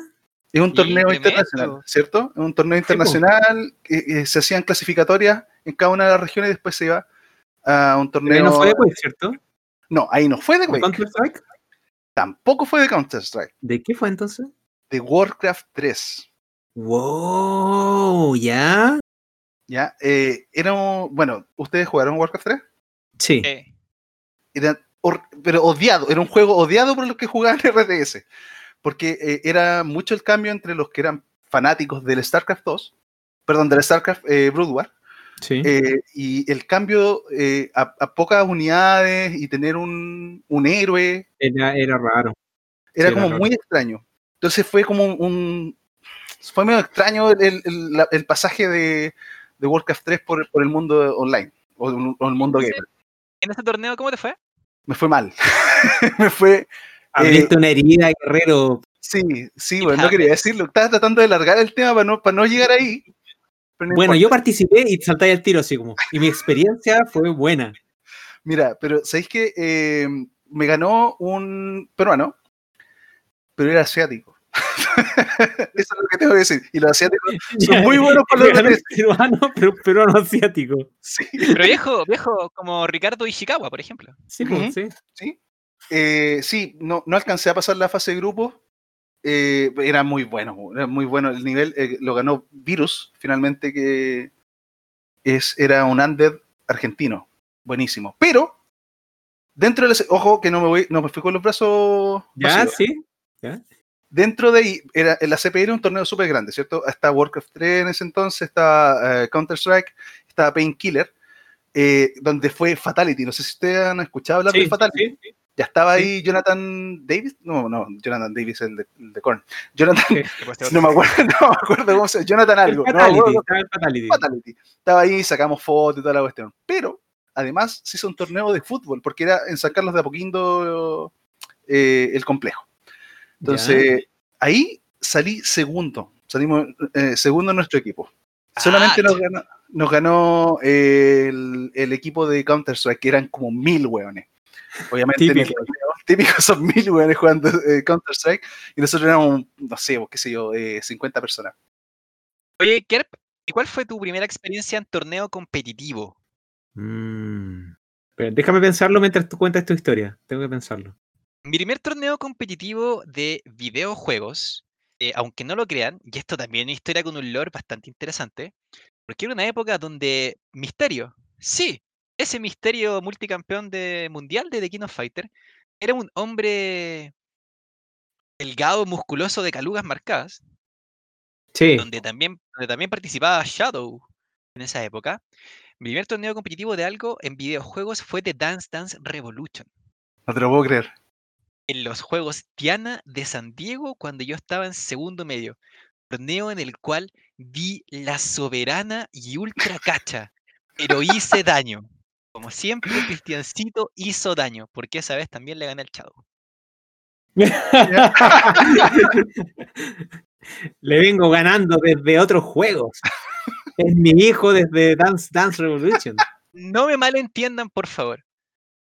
es un torneo internacional, ¿cierto? Es un torneo internacional, que eh, se hacían clasificatorias en cada una de las regiones y después se iba a un torneo. Pero no fue de Quake, ¿cierto? No, ahí no fue de ¿Con Quake, Counter-Strike? tampoco fue de Counter-Strike, ¿De qué fue entonces? de Warcraft 3. Wow, ¿ya? ¿Ya? Eh, era un- bueno, ¿ustedes jugaron Warcraft 3? Sí. Eh, Era pero odiado, era un juego odiado por los que jugaban RTS, porque eh, era mucho el cambio entre los que eran fanáticos del StarCraft 2, perdón, del StarCraft eh, Brood War, Sí. eh, y el cambio eh, a, a pocas unidades y tener un, un héroe Era, era raro. era Sí, como era muy extraño. Entonces fue como un, un- fue medio extraño el, el- el pasaje de, de Warcraft 3 por, por el mundo online o, o el mundo gamer. ¿En ese torneo cómo te fue? Me fue mal. me fue Abriste una herida, guerrero. Sí, sí, bueno, no quería decirlo. Estaba tratando de largar el tema para no, para no llegar ahí. no Bueno, importa. yo participé y salté el tiro así como. Y mi experiencia fue buena. Mira, pero ¿sabéis que eh, me ganó un peruano? Pero era asiático. Eso es lo que tengo que decir. Y los asiáticos son muy buenos para los Peruano, peruano, pero peruano asiático. Sí, Pero viejo, viejo, como Ricardo Ishikawa, por ejemplo. Sí, pues, sí. sí. Eh, sí, no, no alcancé a pasar la fase de grupo. Eh, era muy bueno, era muy bueno. El nivel eh, lo ganó Virus, finalmente, que es, era un undead argentino. Buenísimo. Pero, dentro del. Ojo, que no me, voy, no me fui con los brazos. Ya, vacíos. sí. Dentro de ahí, era, la CPI era un torneo súper grande, ¿cierto? Está Warcraft 3 en ese entonces, está eh, Counter-Strike, está Painkiller, eh, donde fue Fatality. No sé si ustedes han escuchado hablar de Sí, Fatality. sí, Ya estaba ahí Jonathan Davis. No, no, Jonathan Davis, el de, el de Korn. Jonathan, Sí. no me acuerdo, no me acuerdo cómo se llama. Jonathan algo. Fatality, estaba Fatality. Fatality. Estaba ahí, sacamos fotos y toda la cuestión. Pero, además, se hizo un torneo de fútbol, porque era en San Carlos de Apoquindo eh, el complejo. Entonces, ahí salí segundo. Salimos eh, segundo en nuestro equipo. Solamente Ah, nos ganó, nos ganó el, el equipo de Counter-Strike, que eran como mil hueones. Obviamente Típico. típicos son mil weones jugando eh, Counter-Strike y nosotros éramos, no sé, qué sé yo, eh, 50 personas. Oye, Kerp, ¿y cuál fue tu primera experiencia en torneo competitivo? Mm, pero déjame pensarlo mientras tú cuentas tu historia. Tengo que pensarlo. Mi primer torneo competitivo de videojuegos, eh, aunque no lo crean, y esto también es una historia con un lore bastante interesante, porque era una época donde Misterio, sí, ese Misterio multicampeón de mundial de The King of Fighter, era un hombre delgado, musculoso, de calugas marcadas, Sí. donde también, donde también participaba Shadow en esa época. Mi primer torneo competitivo de algo en videojuegos fue de Dance Dance Revolution. No te lo puedo creer. En los juegos Tiana de San Diego cuando yo estaba en segundo medio. Torneo en el cual vi la soberana y ultra cacha, pero hice daño. Como siempre, Cristiancito hizo daño, porque esa vez también le gané al Shadow. Le vengo ganando desde otros juegos. Es mi hijo desde Dance Dance Revolution. No me malentiendan, por favor.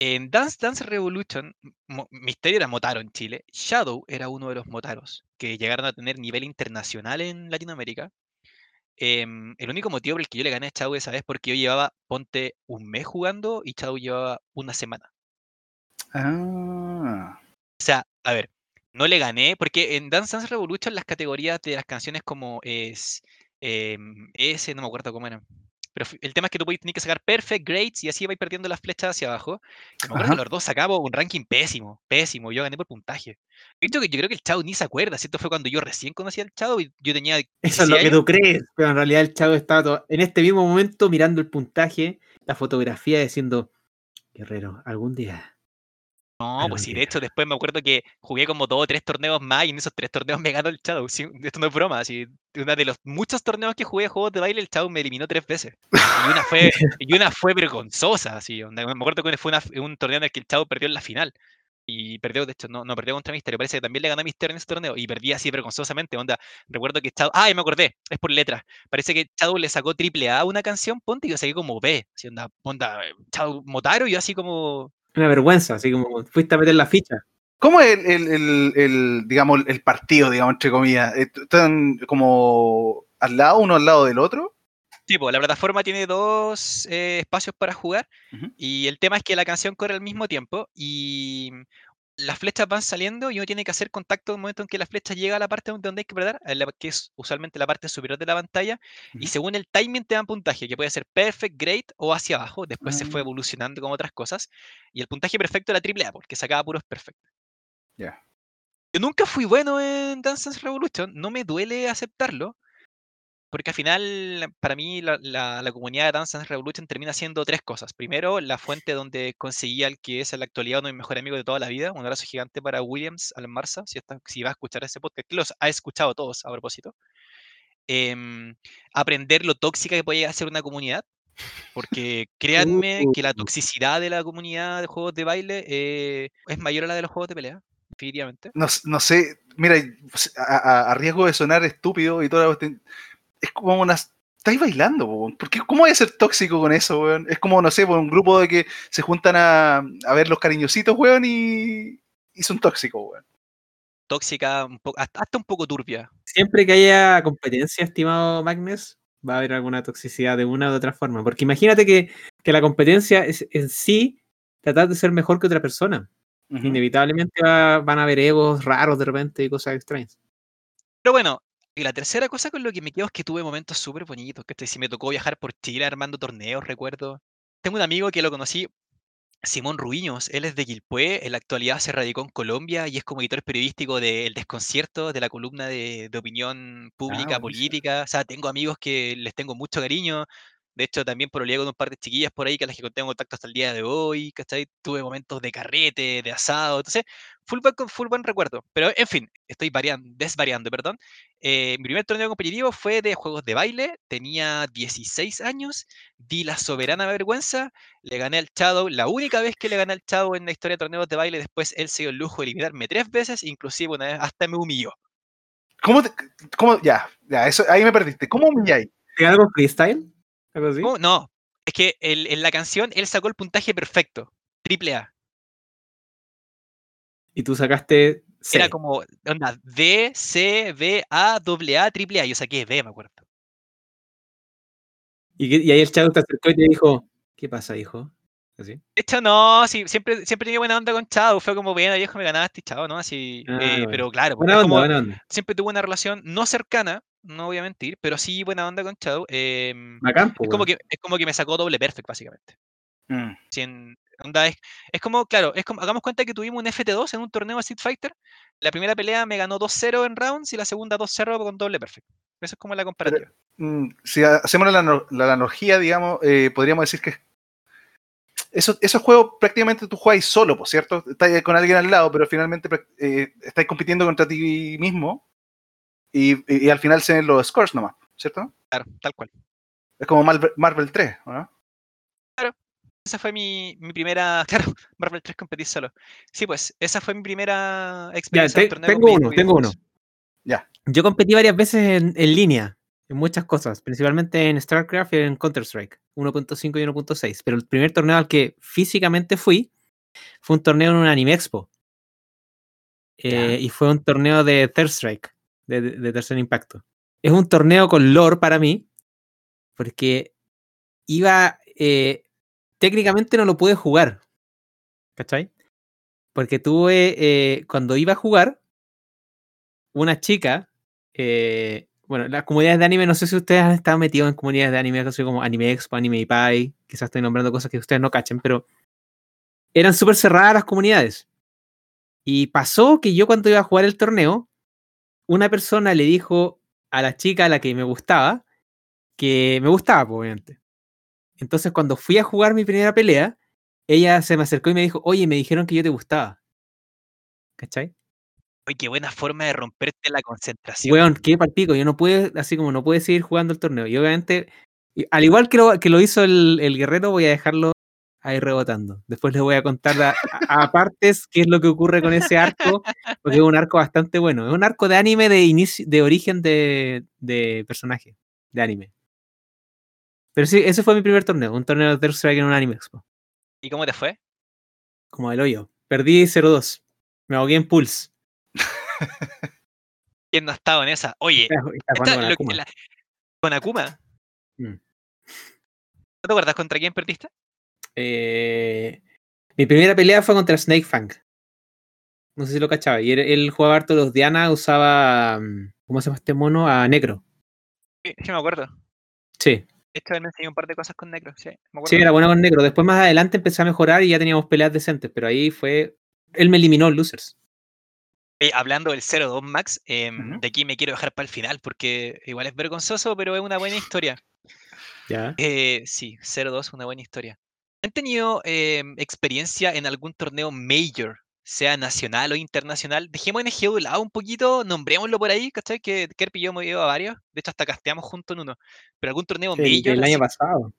En Dance Dance Revolution, Misterio era Motaro en Chile. Shadow era uno de los Motaros que llegaron a tener nivel internacional en Latinoamérica. Em, el único motivo por el que yo le gané a Shadow esa vez es porque yo llevaba, ponte, un mes jugando y Shadow llevaba una semana. Ah. O sea, a ver, no le gané, porque en Dance Dance Revolution las categorías de las canciones como es em, ese, no me acuerdo cómo eran. Pero el tema es que tú podías tener que sacar perfect grades y así vais perdiendo las flechas hacia abajo. Y me acuerdo que los dos sacamos un ranking pésimo, pésimo. Yo gané por puntaje. De hecho, que yo creo que el Chavo ni se acuerda, ¿cierto? Fue cuando yo recién conocí al Chavo y yo tenía Eso es lo 16 que tú crees, pero en realidad el chavo estaba en este mismo momento mirando el puntaje, la fotografía, diciendo, Guerrero, algún día. No, pues sí, de día". hecho después me acuerdo que jugué como dos o tres torneos más y en esos tres torneos me ganó el sí, esto no es broma, así, uno de los muchos torneos que jugué juegos de baile, el Chavo me eliminó tres veces. Y una fue, y una fue vergonzosa, así. Me acuerdo que fue una- un torneo en el que el Chavo perdió en la final. Y perdió, de hecho, no, no perdió contra Misterio. Parece que también le gané a Misterio en ese torneo. Y perdí así vergonzosamente. Onda, recuerdo que Chavo. Ah, me acordé. Es por letras. Parece que Chavo le sacó triple A una canción, ponte, y yo saqué como B. Así onda, onda, Motaro, y yo así como. Una vergüenza, así como fuiste a meter la ficha. ¿Cómo es el, el, el- el, digamos, el partido, digamos, entre comillas? Eh, ¿Están como al lado, uno al lado del otro? Tipo, la plataforma tiene dos eh, espacios para jugar y el tema es que la canción corre al mismo tiempo y las flechas van saliendo y uno tiene que hacer contacto en el momento en que la flecha llega a la parte donde hay que apretar, que es usualmente la parte superior de la pantalla, y según el timing te dan puntaje, que puede ser perfect, great o hacia abajo, después se fue Ah. evolucionando con otras cosas, y el puntaje perfecto era triple A, porque sacaba puros perfectos. Ya. Yo nunca fui bueno en Dance Dance Revolution, no me duele aceptarlo, porque al final, para mí, la, la- la comunidad de Dance Dance Revolution termina siendo tres cosas. Primero, la fuente donde conseguía el que es en la actualidad uno de mis mejores amigos de toda la vida. Un abrazo gigante para Williams, Alan Marza, si, está, si va a escuchar ese podcast, que los ha escuchado todos a propósito. Em, aprender lo tóxica que puede llegar a ser una comunidad. Porque créanme que la Uh. toxicidad de la comunidad de juegos de baile eh, es mayor a la de los juegos de pelea, definitivamente. No, no sé, mira, pues, a, a- a riesgo de sonar estúpido y toda la cuestión, es como una... Estáis bailando, weón. ¿Por qué? ¿Cómo voy a ser tóxico con eso, weón? Es como, no sé, un grupo de que se juntan a, a ver los cariñositos, weón, y, y son tóxicos, weón. Tóxica, un po- hasta hasta un poco turbia. Siempre que haya competencia, estimado Magnus, va a haber alguna toxicidad de una u otra forma. Porque imagínate que, que la competencia es en sí tratar de ser mejor que otra persona. Inevitablemente va- van a haber egos raros de repente y cosas extrañas. Pero bueno, y la tercera cosa con lo que me quedo es que tuve momentos súper bonitos, que si me tocó viajar por Chile armando torneos, recuerdo. Tengo un amigo que lo conocí, Simón Ruiños, él es de Quilpué, en la actualidad se radicó en Colombia y es como editor periodístico de El Desconcierto, de la columna de, de opinión pública, Ah, política. O sea, tengo amigos que les tengo mucho cariño. De hecho, también por con un par de chiquillas por ahí que las que tengo contacto hasta el día de hoy, ¿cachai? Tuve momentos de carrete, de asado, entonces, full buen, con- full buen recuerdo. Pero, en fin, estoy variando, desvariando, perdón. Eh, mi primer torneo competitivo fue de juegos de baile, tenía 16 años, di la soberana vergüenza, le gané al Shadow, la única vez que le gané al Shadow en la historia de torneos de baile, después él se dio el lujo de eliminarme tres veces, inclusive una vez hasta me humilló. ¿Cómo, te- cómo, ya, ya, eso, ahí me perdiste. ¿Cómo humilláis? ¿Tiene algo freestyle? ¿Algo así? ¿Cómo? No, es que el- en la canción él sacó el puntaje perfecto, triple A. Y tú sacaste C. Era como, onda, D, C, B, A, doble A, triple A. Yo saqué B, me acuerdo. Y, y ahí el chavo te acercó y te dijo, ¿qué pasa, hijo? Así. De hecho, no, sí, siempre, siempre tenía buena onda con Chao. Fue como, bueno, viejo, me ganaste, Chao, ¿no? Así, Ah, eh, bueno. pero claro, onda, como- siempre tuve una relación no cercana, no voy a mentir, pero sí buena onda con Chao. em, po, es, como que, es como que me sacó doble perfect, básicamente. Mm. Si en- onda, es, es como, claro, es como, hagamos cuenta que tuvimos un FT2 en un torneo de Street Fighter. La primera pelea me ganó 2-0 en rounds y la segunda 2-0 con doble perfect. Eso es como la comparativa. Mm, si ha- hacemos la, la analogía, digamos, eh, podríamos decir que eso- esos juegos prácticamente tú juegas solo, por cierto. Estás con alguien al lado, pero finalmente eh, estás compitiendo contra ti mismo y, y- y al final se ven los scores nomás, ¿cierto? Claro, tal cual. Es como Marvel, Marvel 3, ¿o ¿no? Esa fue mi, mi primera. Claro, Marvel 3 competí solo. Sí, pues, esa fue mi primera Ya, experiencia. en te- torneo tengo uno, tengo uno. Ya. Yo competí varias veces en, en línea, en muchas cosas, principalmente en StarCraft y en Counter-Strike, 1.5 y 1.6. Pero el primer torneo al que físicamente fui fue un torneo en un Anime Expo. Eh, y fue un torneo de Third Strike, de, de- tercer impacto. Es un torneo con lore para mí, porque iba. eh, técnicamente no lo pude jugar. ¿Cachai? Porque tuve. eh, cuando iba a jugar, una chica. eh, bueno, las comunidades de anime, no sé si ustedes han estado metidos en comunidades de anime, como Anime Expo, Anime Pie, quizás estoy nombrando cosas que ustedes no cachen, pero eran súper cerradas las comunidades. Y pasó que yo cuando iba a jugar el torneo, una persona le dijo a la chica a la que me gustaba que me gustaba, pues, obviamente. Entonces cuando fui a jugar mi primera pelea, ella se me acercó y me dijo, oye, me dijeron que yo te gustaba. ¿Cachai? Oye, qué buena forma de romperte la concentración. Weón, qué palpico, yo no pude, así como no pude seguir jugando el torneo. Y obviamente, al igual que lo, que lo hizo el, el guerrero, voy a dejarlo ahí rebotando. Después les voy a contar a, a- a partes qué es lo que ocurre con ese arco, porque es un arco bastante bueno. Es un arco de anime de inicio, de origen de, de personaje, de anime. Pero sí, ese fue mi primer torneo, un torneo de Third Strike en un anime expo, ¿Y cómo te fue? como el hoyo. Perdí 0-2. Me ahogué en Pulse. ¿Quién no ha estado en esa? Oye, esta- con Akuma. la- con Akuma. Mm. ¿No te acuerdas contra quién perdiste? Eh, mi primera pelea fue contra Snake Fang. No sé si lo cachaba. Y él, él jugaba harto los Diana, usaba. mm, ¿Cómo se llama este mono? A Necro. Sí, sí me acuerdo. Sí, él me enseñó un par de cosas con Necro. Sí, me acuerdo. sí, era bueno con Necro. Después más adelante empecé a mejorar y ya teníamos peleas decentes. Pero ahí fue. Él me eliminó en Losers. Eh, hablando del 0-2 Max, em, de aquí me quiero dejar para el final porque igual es vergonzoso, pero es una buena historia. Ya. Eh, sí, 0-2, una buena historia. ¿Han tenido em, experiencia en algún torneo major, sea nacional o internacional? Dejemos NGU de lado un poquito, nombrémoslo por ahí, ¿cachai? Que Kerp y yo hemos ido a varios, de hecho hasta casteamos juntos en uno. Pero algún torneo El, major, el año así, pasado.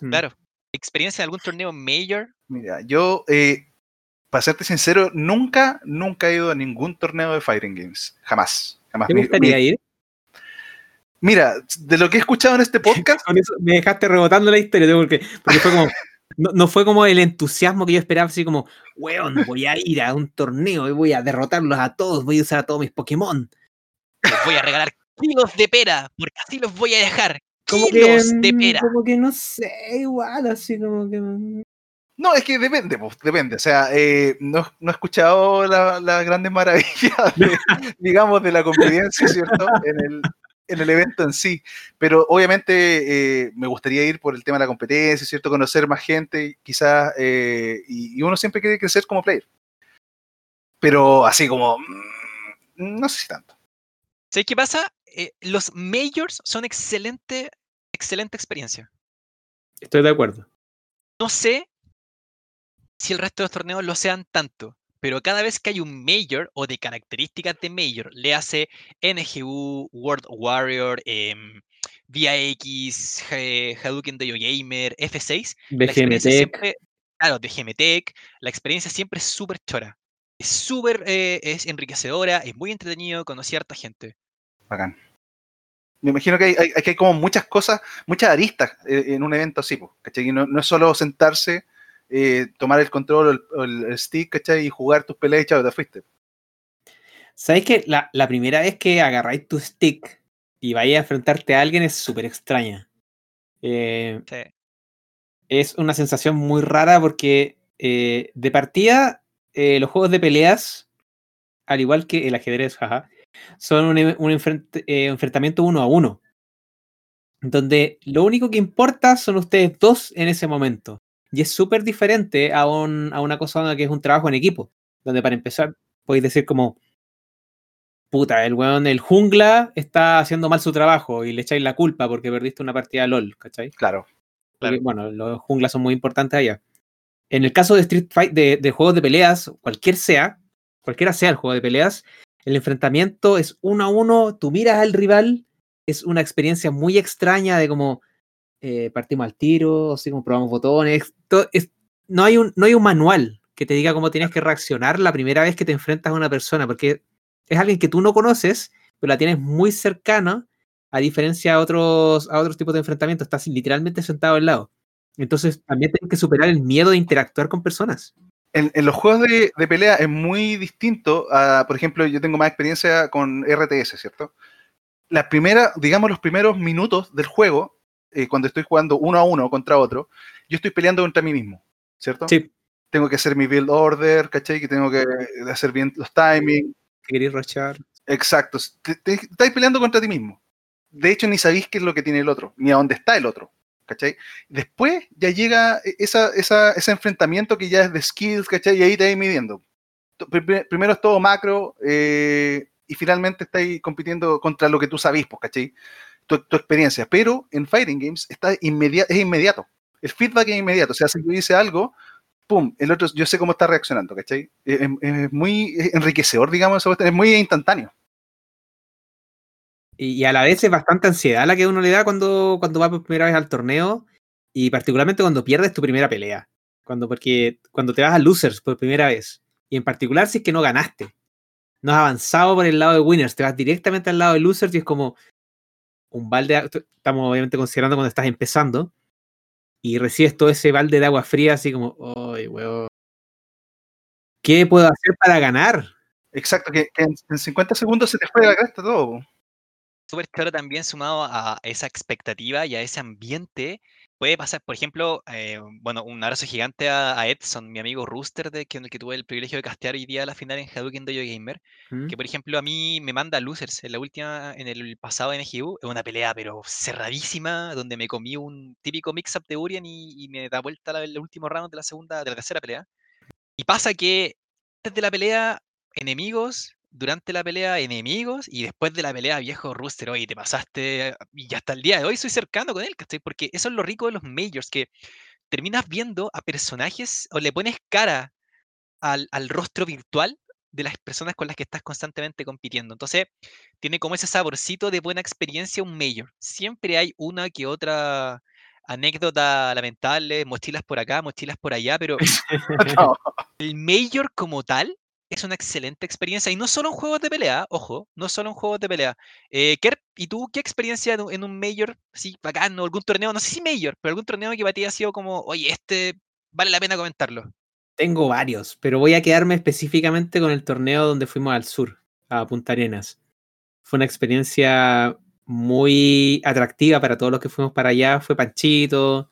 Mm. claro. ¿Experiencia en algún torneo major? Mira, yo, eh, para serte sincero, nunca, nunca he ido a ningún torneo de Fighting Games. Jamás. Jamás. ¿Te gustaría mi- ir? Mira, de lo que he escuchado en este podcast, Con eso me dejaste rebotando la historia, porque fue como. No, no fue como el entusiasmo que yo esperaba, así como, weón, voy a ir a un torneo y voy a derrotarlos a todos, voy a usar a todos mis Pokémon. Les voy a regalar kilos de pera, porque así los voy a dejar. Como Kilos que, de mm, pera. como que no sé, igual, así como que. mm, no, es que depende, pues, depende. O sea, eh, no, no he escuchado las la grandes maravillas, digamos, de la convivencia, ¿cierto? En el, en el evento en sí. Pero obviamente eh, me gustaría ir por el tema de la competencia, ¿cierto? Conocer más gente, quizás, eh, y, y uno siempre quiere crecer como player. Pero así como, mm, no sé si tanto. ¿Sabes qué pasa? Eh, los majors son excelente, excelente experiencia. Estoy de acuerdo. No sé si el resto de los torneos lo sean tanto, pero cada vez que hay un major o de características de major, le hace NGU, World Warrior, em, VIX, G- Hadouken de Gamer, F6, la experiencia BGMT. siempre, claro, de GMTech, la experiencia siempre es súper chora. Es súper eh, es enriquecedora, es muy entretenido, conocí a harta gente. Bacán. Me imagino que hay, hay- que hay como muchas cosas, muchas aristas eh, en un evento así, ¿cachai? No, no es solo sentarse eh, tomar el control o el, el stick, ¿cachai? Y jugar tus peleas y chao, te fuiste. ¿Sabes que la, la primera vez que agarráis tu stick y vais a enfrentarte a alguien es súper extraña? Eh, Sí. es una sensación muy rara porque eh, de partida eh, los juegos de peleas, al igual que el ajedrez, jaja, son un, un enfrent- eh, enfrentamiento uno a uno, donde lo único que importa son ustedes dos en ese momento. Y es súper diferente a, un- a una cosa que es un trabajo en equipo, donde para empezar podéis decir como, puta, el weón, el jungla está haciendo mal su trabajo y le echáis la culpa porque perdiste una partida de LOL, ¿cachai? Claro. Porque, bueno, los junglas son muy importantes allá. En el caso de Street Fight, de, de juegos de peleas, cualquier sea, cualquiera sea el juego de peleas, el enfrentamiento es uno a uno, tú miras al rival, es una experiencia muy extraña de como eh, partimos al tiro, así como probamos botones. to- es- no, hay un, no hay un manual que te diga cómo tienes que reaccionar la primera vez que te enfrentas a una persona, porque es alguien que tú no conoces, pero la tienes muy cercana, a diferencia a otros, a otros tipos de enfrentamientos, estás literalmente sentado al lado. Entonces también tienes que superar el miedo de interactuar con personas. En, los juegos de, pelea es muy distinto por ejemplo, yo tengo más experiencia con RTS, ¿cierto? La primera, digamos, los primeros minutos del juego, eh, cuando estoy jugando uno a uno contra otro, yo estoy peleando contra mí mismo, ¿cierto? Sí, Tengo que hacer mi build order, ¿cachai? Que tengo que hacer bien los timings. queréis rushar. Exacto. Te, te- estás peleando contra ti mismo. De hecho, ni sabéis qué es lo que tiene el otro, ni a dónde está el otro. ¿Cachai? Después ya llega esa, esa- ese enfrentamiento que ya es de skills, ¿cachai? Y ahí te vais midiendo. Primero es todo macro eh, y finalmente estáis compitiendo contra lo que tú sabís, pues, ¿cachai? Tu, experiencia. Pero en Fighting Games está inmedia- es inmediato. El feedback es inmediato. O sea, si yo hice algo, pum, el otro, yo sé cómo está reaccionando, ¿cachai? Es, muy enriquecedor, digamos, es muy instantáneo. Y, y a la vez es bastante ansiedad la que uno le da cuando, cuando va por primera vez al torneo y particularmente cuando pierdes tu primera pelea. Cuando, porque cuando te vas a losers por primera vez y en particular si es que no ganaste, no has avanzado por el lado de winners, te vas directamente al lado de losers y es como un balde, de- estamos obviamente considerando cuando estás empezando y recibes todo ese balde de agua fría así como, ¡ay, weón! ¿Qué puedo hacer para ganar? Exacto, que, que en, en 50 segundos se te fue la cresta todo. súper claro también sumado a esa expectativa y a ese ambiente. Puede pasar, por ejemplo, eh, bueno, un abrazo gigante a, a Edson, mi amigo Rooster, de, que, que tuve el privilegio de castear hoy día la final en Hadouken Dojo Gamer, ¿Mm? que por ejemplo a mí me manda Losers en la última, en el pasado NGU, es una pelea pero cerradísima, donde me comí un típico mix-up de Urien y, y me da vuelta la- el último round de la segunda, de la tercera pelea. Y pasa que antes de la pelea, enemigos, durante la pelea, enemigos, y después de la pelea, viejo Rooster, oye, te pasaste, y hasta el día de hoy soy cercano con él, ¿cachai? Porque eso es lo rico de los majors, que terminas viendo a personajes o le pones cara al, al rostro virtual de las personas con las que estás constantemente compitiendo. Entonces, tiene como ese saborcito de buena experiencia un major. Siempre hay una que otra anécdota lamentable, mochilas por acá, mochilas por allá, pero No, el Major como tal es una excelente experiencia. Y no solo en juegos de pelea, ojo, no solo en juegos de pelea. Eh, ¿y tú qué experiencia en un- en un Major? Sí, bacán, o algún torneo, no sé si Major, pero algún torneo que para ti ha sido como, oye, este vale la pena comentarlo. Tengo varios, pero voy a quedarme específicamente con el torneo donde fuimos al sur, a Punta Arenas. Fue una experiencia muy atractiva para todos los que fuimos para allá. Fue Panchito.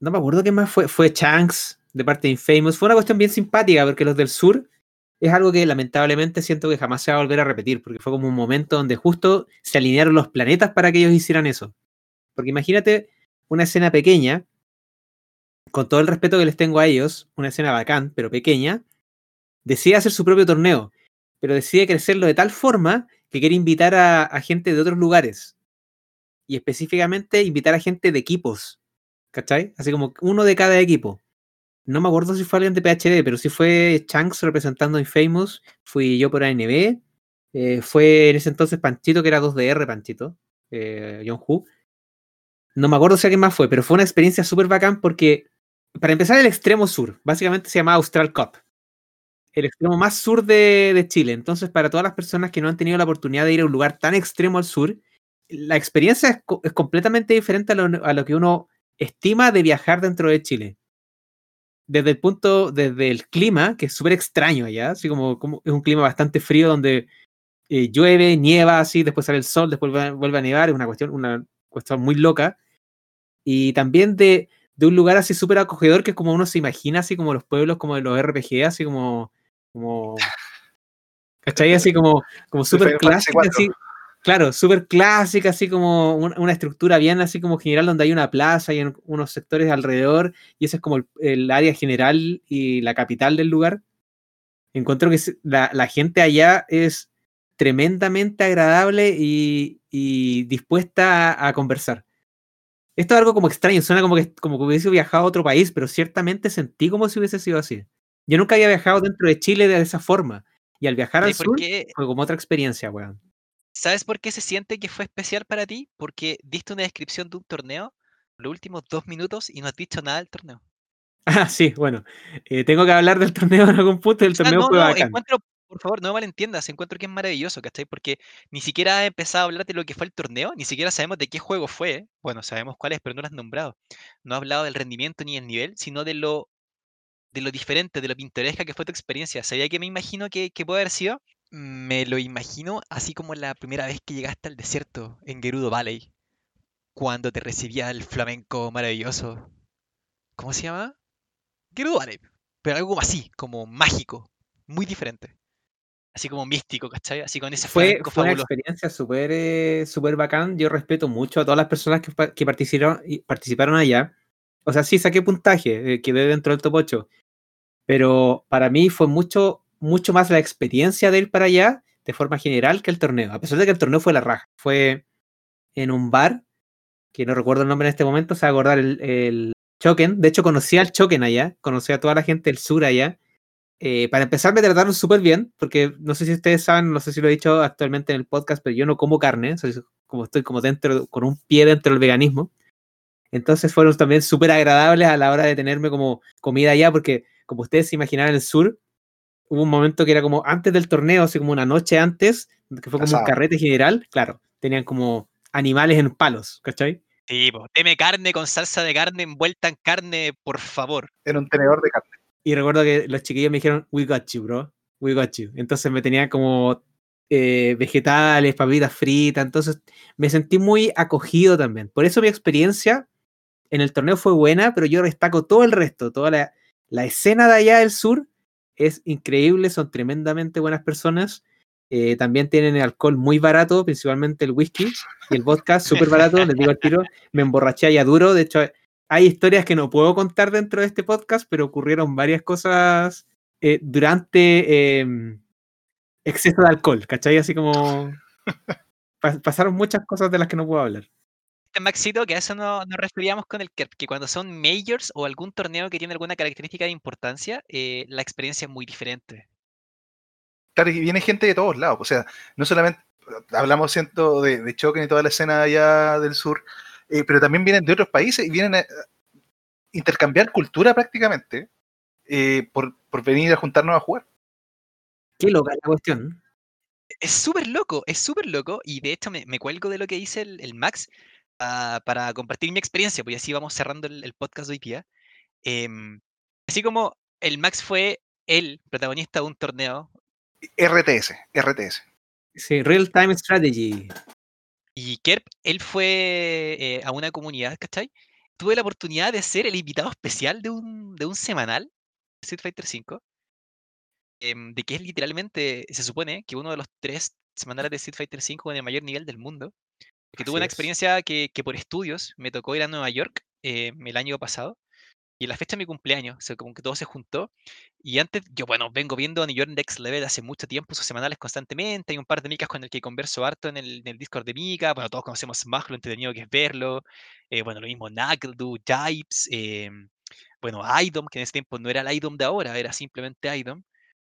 No me acuerdo qué más fue. Fue Chanks de parte de Infamous. Fue una cuestión bien simpática porque los del sur es algo que lamentablemente siento que jamás se va a volver a repetir porque fue como un momento donde justo se alinearon los planetas para que ellos hicieran eso. Porque imagínate una escena pequeña con todo el respeto que les tengo a ellos, una escena bacán, pero pequeña, decide hacer su propio torneo, pero decide crecerlo de tal forma que quiere invitar a, gente de otros lugares. Y específicamente invitar a gente de equipos. ¿Cachai? Así como uno de cada equipo. No me acuerdo si fue alguien de PHD, pero si fue Chanks representando a Infamous, fui yo por ANB, eh, fue en ese entonces Panchito, que era 2DR Panchito, eh, John Hu. No me acuerdo si alguien más fue, pero fue una experiencia súper bacán porque, para empezar, el extremo sur, básicamente se llama Austral Cup. El extremo más sur de, Chile. Entonces, para todas las personas que no han tenido la oportunidad de ir a un lugar tan extremo al sur, la experiencia es, co- es completamente diferente a lo que uno estima de viajar dentro de Chile. Desde el punto, desde el clima, que es súper extraño allá, así como, como, es un clima bastante frío donde eh, llueve, nieva, así, después sale el sol, después vuelve, vuelve, a nevar, es una cuestión, una cuestión muy loca. Y también de, de un lugar así súper acogedor que es como uno se imagina, así como los pueblos, como de los RPG, así como, como ¿cachai? Así como, como súper clásico, así, Claro, súper clásica, así como una, estructura bien así como general donde hay una plaza y unos sectores alrededor y ese es como el, área general y la capital del lugar. Encuentro que la, gente allá es tremendamente agradable y, dispuesta a, conversar. Esto es algo como extraño, suena como que, como que hubiese viajado a otro país, pero ciertamente sentí como si hubiese sido así. Yo nunca había viajado dentro de Chile de esa forma. Y al viajar al sur fue como otra experiencia, weón. ¿Sabes por qué se siente que fue especial para ti? Porque diste una descripción de un torneo los últimos dos minutos y no has dicho nada del torneo. Ah, sí, bueno. Eh, tengo que hablar del torneo en algún punto. El torneo fue no, Encuentro, por favor, no me malentiendas. Encuentro que es maravilloso, ¿cachai? Porque ni siquiera he empezado a hablar de lo que fue el torneo, ni siquiera sabemos de qué juego fue. Bueno, sabemos cuál es, pero no lo has nombrado. No he hablado del rendimiento ni el nivel, sino de lo, de lo diferente, de lo pintoresca que fue tu experiencia. ¿Sabía que me imagino que, que puede haber sido? Me lo imagino así como la primera vez que llegaste al desierto en Gerudo Valley, cuando te recibía el flamenco maravilloso. ¿Cómo se llama? Gerudo Valley, pero algo así, como mágico, muy diferente. Así como místico, ¿cachai? Así con ese fue, fue una experiencia súper eh, super bacán. Yo respeto mucho a todas las personas que, que participaron, participaron allá. O sea, sí saqué puntaje, eh, quedé dentro del top 8. Pero para mí fue mucho mucho más la experiencia de ir para allá de forma general que el torneo. A pesar de que el torneo fue la raja. Fue en un bar, que no recuerdo el nombre en este momento, se va a acordar el, el Choken. De hecho, conocí al Choken allá, conocí a toda la gente del sur allá. Eh, para empezar, me trataron súper bien, porque no sé si ustedes saben, no sé si lo he dicho actualmente en el podcast, pero yo no como carne, soy, como estoy como dentro, con un pie dentro del veganismo. Entonces fueron también súper agradables a la hora de tenerme como comida allá, porque como ustedes se el sur hubo un momento que era como antes del torneo, así como una noche antes, que fue como un carrete general, claro, tenían como animales en palos, ¿cachai? Sí, pues, deme carne con salsa de carne envuelta en carne, por favor. Era un tenedor de carne. Y recuerdo que los chiquillos me dijeron, we got you, bro, we got you. Entonces me tenían como eh, vegetales, papitas fritas, entonces me sentí muy acogido también. Por eso mi experiencia en el torneo fue buena, pero yo destaco todo el resto, toda la, la escena de allá del sur es increíble, son tremendamente buenas personas. Eh, también tienen el alcohol muy barato, principalmente el whisky y el vodka, súper barato, les digo al tiro, me emborraché ya duro, de hecho hay historias que no puedo contar dentro de este podcast, pero ocurrieron varias cosas eh, durante em, exceso de alcohol, ¿cachai? Así como pasaron muchas cosas de las que no puedo hablar. Maxito, que a eso no, nos referíamos con el KERP, que cuando son majors o algún torneo que tiene alguna característica de importancia, eh, la experiencia es muy diferente. Claro, y viene gente de todos lados, o sea, no solamente hablamos siento de, de Choque y toda la escena allá del sur, eh, pero también vienen de otros países y vienen a, intercambiar cultura prácticamente eh, por, venir a juntarnos a jugar. Qué loca la cuestión. Es súper loco, es súper loco, y de hecho me, cuelgo de lo que dice el Max, para compartir mi experiencia, pues así vamos cerrando el, podcast de hoy día. Em, así como el Max fue el protagonista de un torneo. RTS, RTS. Sí, Real Time Strategy. Y Kerp, él fue eh, a una comunidad, ¿cachai? Tuve la oportunidad de ser el invitado especial de un, de un semanal, Street Fighter V, em, de que es literalmente, se supone que uno de los tres semanales de Street Fighter V con el mayor nivel del mundo. Que tuve una experiencia que, por estudios me tocó ir a Nueva York eh, el año pasado. Y en la fecha de mi cumpleaños, o sea, como que todo se juntó. Y antes, yo, bueno, vengo viendo a New York Next Level hace mucho tiempo, sus semanales constantemente. Hay un par de micas con el que converso harto en el, Discord de Mika. Bueno, todos conocemos más lo entretenido que es verlo. Eh, bueno, lo mismo Nagdu, Jipes, em, bueno, IDOM, que en ese tiempo no era el IDOM de ahora, era simplemente IDOM.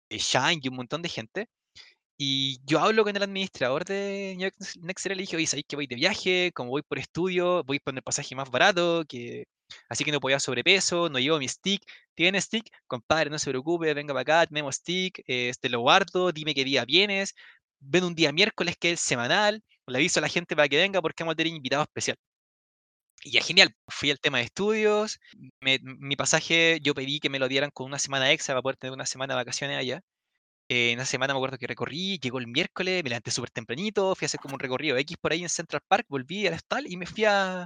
Eh, Shine y un montón de gente. Y yo hablo con el administrador de Next y ¿sabéis que voy de viaje? Como voy por estudio, voy por el pasaje más barato, que... así que no podía sobrepeso, no llevo mi stick. ¿Tienes stick? Compadre, no se preocupe, venga para acá, tenemos stick, este lo guardo, dime qué día vienes. Ven un día miércoles que es semanal, le aviso a la gente para que venga porque vamos a tener invitado especial. Y ya genial, fui al tema de estudios, me- mi pasaje yo pedí que me lo dieran con una semana extra para poder tener una semana de vacaciones allá. Eh, en esa semana me acuerdo que recorrí, llegó el miércoles, me levanté súper tempranito, fui a hacer como un recorrido X por ahí en Central Park, volví al hostal y me fui a,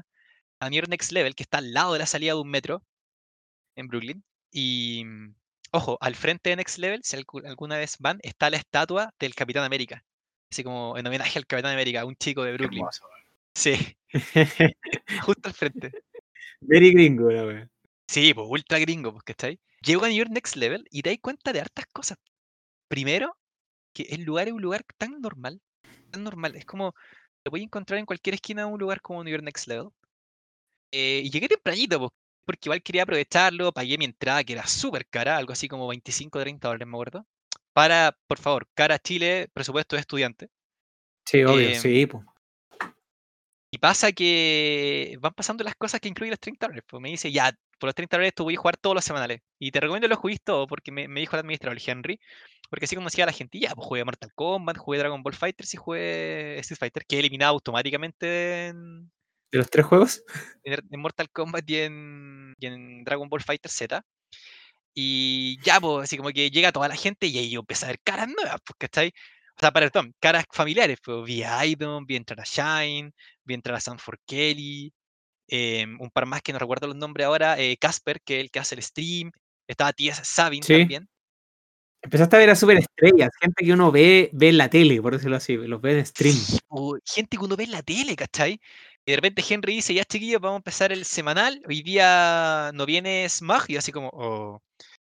a New York Next Level, que está al lado de la salida de un metro en Brooklyn. Y mm, ojo, al frente de Next Level, si algu- alguna vez van, está la estatua del Capitán América. Así como en homenaje al Capitán América, un chico de Brooklyn. hermoso. Sí, justo al frente. Very gringo, la wea. Sí, pues ultra gringo, pues, ¿cachai? Llego a New York Next Level y te das cuenta de hartas cosas. Primero, que el lugar es un lugar tan normal, tan normal. Es como, lo voy a encontrar en cualquier esquina de un lugar como New York Next Level. Eh, y llegué tempranito, pues, porque igual quería aprovecharlo, pagué mi entrada, que era súper cara, algo así como 25 o 30 dólares, me acuerdo. Para, por favor, cara Chile, presupuesto de estudiante. Sí, obvio, Em, sí, pues. Y pasa que van pasando las cosas que incluyen los 30 dólares. Pues me dice, ya, por los 30 dólares tú voy a jugar todos los semanales. Y te recomiendo los juegues todos, porque me, me dijo el administrador, el Henry. Porque así conocía a la gente. Ya, pues jugué Mortal Kombat, jugué Dragon Ball Fighters y jugué Street Fighter, que he eliminado automáticamente en, ¿De los tres juegos? en- en Mortal Kombat y en, y en Dragon Ball Fighter Z. Y ya, pues, así como que llega toda la gente y ahí yo empecé a ver caras nuevas, pues, ¿cachai? O sea, perdón, caras familiares, pues vi a Idon, vi entrar a Shine, vi entrar a Sanford Kelly, em, un par más que no recuerdo los nombres ahora, eh, Casper, que es el que hace el stream, estaba T.S. Sabin Sí. también. Empezaste a ver a superestrellas, gente que uno ve, ve en la tele, por decirlo así, los ve en stream. Po, gente que uno ve en la tele, ¿cachai? Y de repente Henry dice, ya chiquillos, vamos a empezar el semanal, hoy día no viene Smog, y así como, "Oh",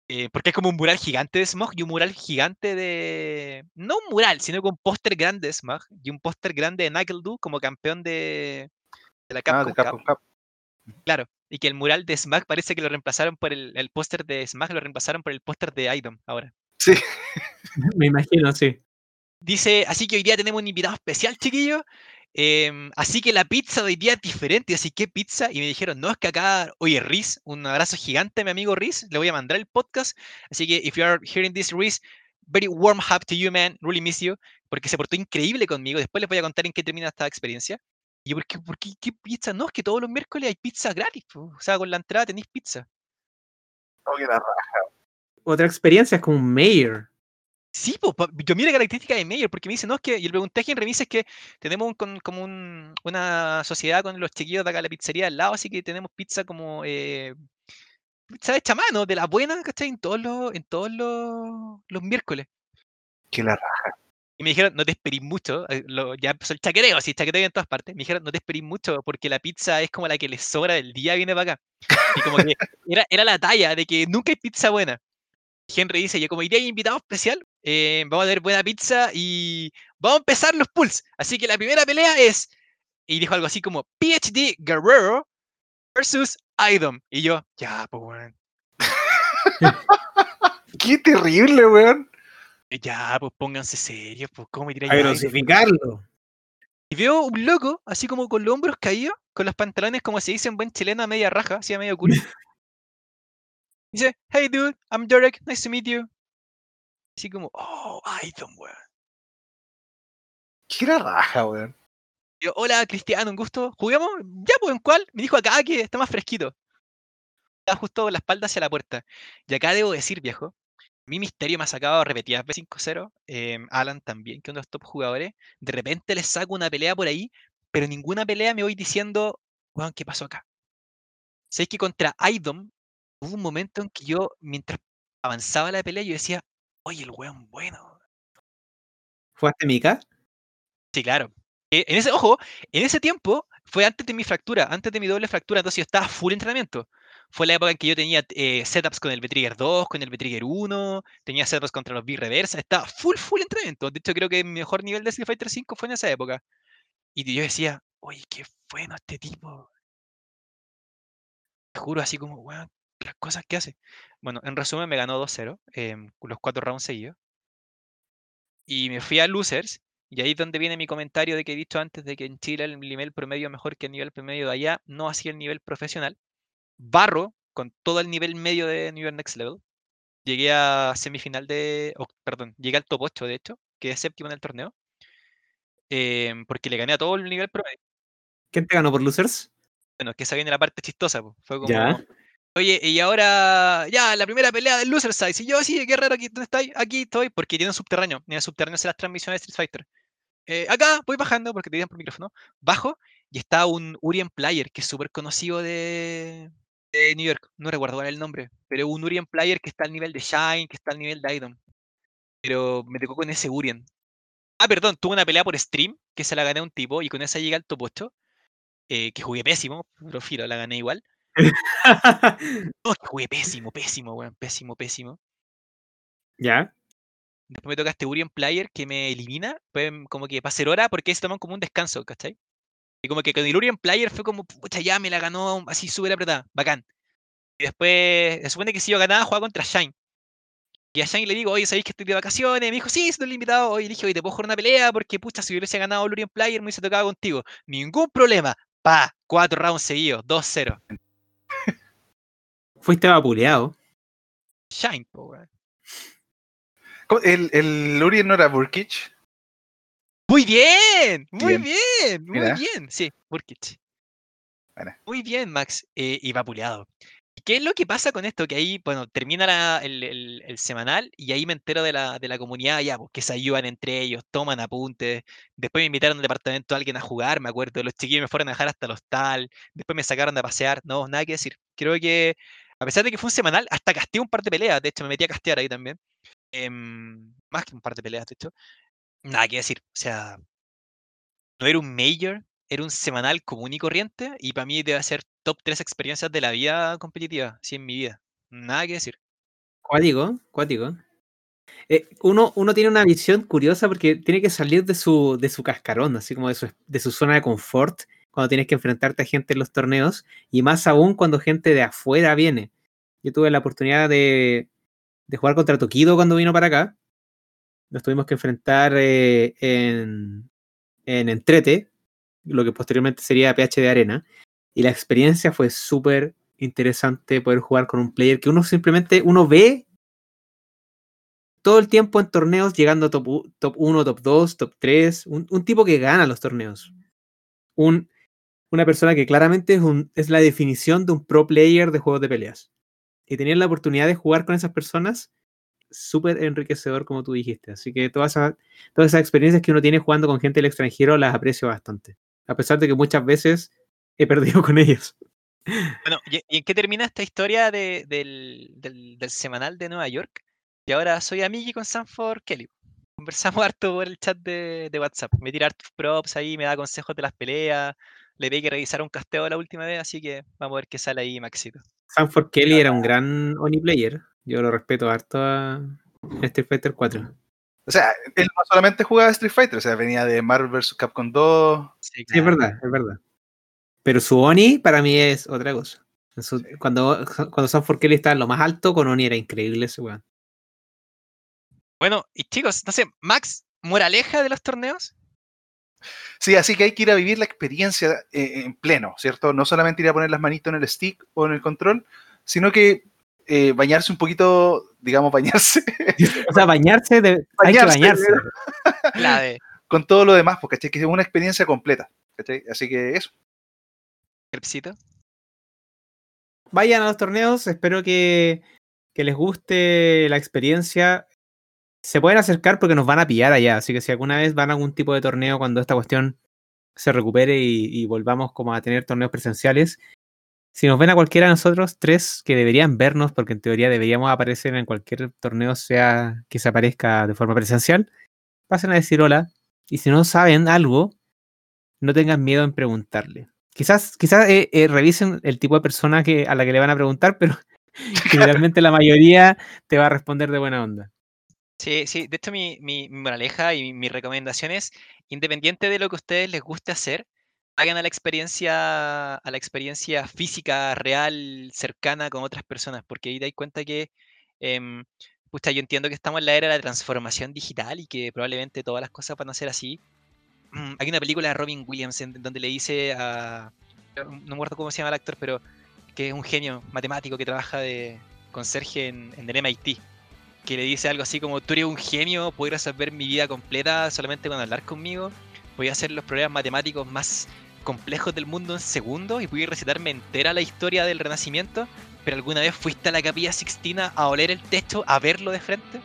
eh, porque es como un mural gigante de Smog y un mural gigante de... No un mural, sino que un póster grande de Smog y un póster grande de Knuckle como campeón de, de la Ah, Capcom de Cup. Capcom Cup. Claro, y que el mural de Smack parece que lo reemplazaron por el, el póster de Smack, lo reemplazaron por el póster de Idom ahora. Sí, Me imagino, sí. Dice, así que hoy día tenemos un invitado especial, chiquillo. em, así que la pizza de hoy día es diferente. Así que pizza. Y me dijeron, no, es que acá, oye, Riz, un abrazo gigante a mi amigo Riz. Le voy a mandar el podcast. Así que, if you are hearing this, Riz, very warm hug to you, man. Really miss you. Porque se portó increíble conmigo. Después les voy a contar en qué termina esta experiencia. Y yo, ¿por qué, por qué, qué pizza? No, es que todos los miércoles hay pizza gratis. po. O sea, con la entrada tenéis pizza. Oh, qué la raja. Otra experiencia es como un mayor. Sí, pues, yo mira características de Mayor, porque me dice, no, es que, y le pregunté me dice, es que tenemos un, con- como un- una sociedad con los chiquillos de acá, la pizzería al lado, así que tenemos pizza como, eh, pizza hecha mano, de la buena, ¿cachai? En todos los, en todos los, los miércoles. Qué la raja. Y me dijeron, no te esperís mucho, eh, lo- ya empezó el chaqueteo, así, chaqueteo en todas partes. Me dijeron, no te esperís mucho, porque la pizza es como la que les sobra del día, viene para acá. Y como que era, era la talla de que nunca hay pizza buena. Henry dice, yo como hay invitado especial, eh, vamos a tener buena pizza y vamos a empezar los pulls. Así que la primera pelea es, y dijo algo así como PhD Guerrero versus Idom. Y yo, ya, pues weón, Qué terrible, weón. ya, pues pónganse serios, pues cómo me A crucificarlo. Y veo un loco, así como con los hombros caídos, con los pantalones, como se dice en buen chileno, a media raja, así a medio culo. Dice, hey dude, I'm Derek, nice to meet you. Así como, oh, Idom, weón. Qué raja, weón. Yo, hola Cristiano, un gusto. ¿Juguemos? Ya, pues, ¿en cuál? Me dijo acá que está más fresquito. Estaba justo con la espalda hacia la puerta. Y acá debo decir, viejo, mi misterio me ha sacado repetidas veces 5-0. em, Alan también, que es uno de los top jugadores. De repente les saco una pelea por ahí, pero ninguna pelea me voy diciendo, weón, ¿qué pasó acá? Sé que contra Idom hubo un momento en que yo, mientras avanzaba la pelea, yo decía, oye, el weón bueno. ¿Jugaste Mika? Sí, claro. Eh, En ese, ojo, en ese tiempo fue antes de mi fractura, antes de mi doble fractura, entonces yo estaba full entrenamiento. Fue la época en que yo tenía eh, setups con el V-Trigger 2, con el V-Trigger 1, tenía setups contra los V-Reversa, estaba full, full entrenamiento. De hecho, creo que mi mejor nivel de Street Fighter 5 fue en esa época. Y yo decía, oye, qué bueno este tipo. Te juro, así como, weón, las cosas que hace. Bueno, en resumen, me ganó 2-0, em, los cuatro rounds seguidos. Y me fui a Losers, y ahí es donde viene mi comentario de que he dicho antes de que en Chile el nivel promedio es mejor que el nivel promedio de allá, no así el nivel profesional. Barro con todo el nivel medio de New York Next Level. Llegué a semifinal de. o, perdón, llegué al top 8, de hecho, quedé séptimo en el torneo. em, porque le gané a todo el nivel promedio. ¿Quién te ganó por losers? Bueno, es que esa viene la parte chistosa, po. fue como, Ya. Oye, y ahora, ya, la primera pelea del Loser Size, y yo, sí, guerrero, aquí, ¿dónde estáis? Aquí estoy, porque tiene un subterráneo, en el subterráneo se las transmisiones de Street Fighter. Eh, acá, voy bajando, porque te dicen por micrófono, bajo, y está un Urien Player, que es súper conocido de, New York, no recuerdo cuál es el nombre, pero un Urien Player que está al nivel de Shine, que está al nivel de Idom. Pero me tocó con ese Urien. Ah, perdón, tuve una pelea por stream, que se la gané a un tipo, y con esa llega al top 8, eh, que jugué pésimo, pero filo, la gané igual. Jugué pésimo, pésimo, weón, pésimo, pésimo. ya. Después me toca este Urien Player que me elimina, pues como que para hacer hora, porque se toman como un descanso, ¿cachai? Y como que con el Urien Player fue como, pucha, ya me la ganó así súper apretada, bacán. Y después, se supone que si yo ganaba, jugaba contra Shine. Y a Shine le digo, oye, ¿sabéis que estoy de vacaciones? Me dijo, sí, estoy invitado. Oye, le dije, oye, te puedo jugar una pelea porque, pucha, si hubiese ganado el Urien Player, me hubiese tocado contigo. Ningún problema. Pa, cuatro rounds seguidos, 2-0. Fuiste vapuleado. Shine, po, weón. ¿El, el Urien no era Burkich? Muy bien, muy Bien. bien, muy Mira. bien. Sí, Burkich. Buena. Muy bien, Max. eh, y vapuleado. ¿Y qué es lo que pasa con esto? Que ahí, bueno, termina la- el, el- el semanal y ahí me entero de la, de la comunidad ya, pues, que se ayudan entre ellos, toman apuntes. Después me invitaron al departamento a alguien a jugar, me acuerdo. Los chiquillos me fueron a dejar hasta el hostal. Después me sacaron a pasear. No, nada que decir. Creo que, a pesar de que fue un semanal, hasta casteé un par de peleas. De hecho, me metí a castear ahí también. Em, más que un par de peleas, de hecho. Nada que decir. O sea, no era un major, era un semanal común y corriente. Y para mí debe ser top 3 experiencias de la vida competitiva, sí, en mi vida. Nada que decir. Cuático, cuático. Eh, uno, uno tiene una visión curiosa porque tiene que salir de su, de su cascarón, así como de su, de su zona de confort, cuando tienes que enfrentarte a gente en los torneos, y más aún cuando gente de afuera viene. Yo tuve la oportunidad de, de jugar contra Tokido cuando vino para acá. Nos tuvimos que enfrentar eh, en, en Entrete, lo que posteriormente sería PH de Arena. Y la experiencia fue súper interesante poder jugar con un player que uno simplemente uno ve todo el tiempo en torneos llegando top, top 1, top 2, top 3, un, un tipo que gana los torneos. Un, una persona que claramente es, un, es la definición de un pro player de juegos de peleas. Y tener la oportunidad de jugar con esas personas, súper enriquecedor, como tú dijiste. Así que todas esas, todas esas experiencias que uno tiene jugando con gente del extranjero las aprecio bastante. A pesar de que muchas veces he perdido con ellos. Bueno, ¿y, en qué termina esta historia de- del, del- del semanal de Nueva York? Y ahora soy amigo con Sanford Kelly. Conversamos harto por el chat de, de WhatsApp. Me tira props ahí, me da consejos de las peleas. Le pedí que revisara un casteo la última vez, así que vamos a ver qué sale ahí, Maxito. Sanford Kelly era un gran Oni player. Yo lo respeto harto a Street Fighter 4. O sea, él no solamente jugaba Street Fighter, o sea, venía de Marvel vs. Capcom 2. Sí, Sí, es verdad, es verdad. Pero su Oni para mí es otra cosa. En su- Sí. Cuando, cuando Sanford Kelly estaba en lo más alto, con Oni era increíble ese weón. Bueno, y chicos, no sé, Max, moraleja de los torneos. Sí, así que hay que ir a vivir la experiencia eh, en pleno, ¿cierto? No solamente ir a poner las manitos en el stick o en el control, sino que eh, bañarse un poquito, digamos, bañarse O sea, bañarse, de- hay que Bañarse, bañarse. Con todo lo demás, porque Que es una experiencia completa. ¿cachai? Así que eso. Crepsito. Vayan a los torneos, espero que, que les guste la experiencia. Se pueden acercar porque nos van a pillar allá, así que si alguna vez van a algún tipo de torneo cuando esta cuestión se recupere y, volvamos como a tener torneos presenciales, si nos ven a cualquiera de nosotros, tres que deberían vernos, porque en teoría deberíamos aparecer en cualquier torneo, sea que se aparezca de forma presencial, pasen a decir hola. Y si no saben algo, no tengan miedo en preguntarle. Quizás, quizás eh, eh, revisen el tipo de persona que, a la que le van a preguntar, pero generalmente la mayoría te va a responder de buena onda. Sí, sí, de hecho mi, mi, moraleja y mi, mi recomendación es, independiente de lo que a ustedes les guste hacer, hagan a la experiencia, a la experiencia física, real, cercana con otras personas, porque ahí dais cuenta que, pucha, yo entiendo que estamos en la era de la transformación digital y que probablemente todas las cosas van a ser así. Mm, Hay una película de Robin Williams en donde le dice a, no me acuerdo cómo se llama el actor, pero que es un genio matemático que trabaja de conserje en, en el MIT que le dice algo así como tú eres un genio, puedes resolver mi vida completa solamente con hablar conmigo, a hacer los problemas matemáticos más complejos del mundo en segundos y pude recitarme entera la historia del Renacimiento, pero alguna vez fuiste a la capilla Sixtina a oler el techo, a verlo de frente.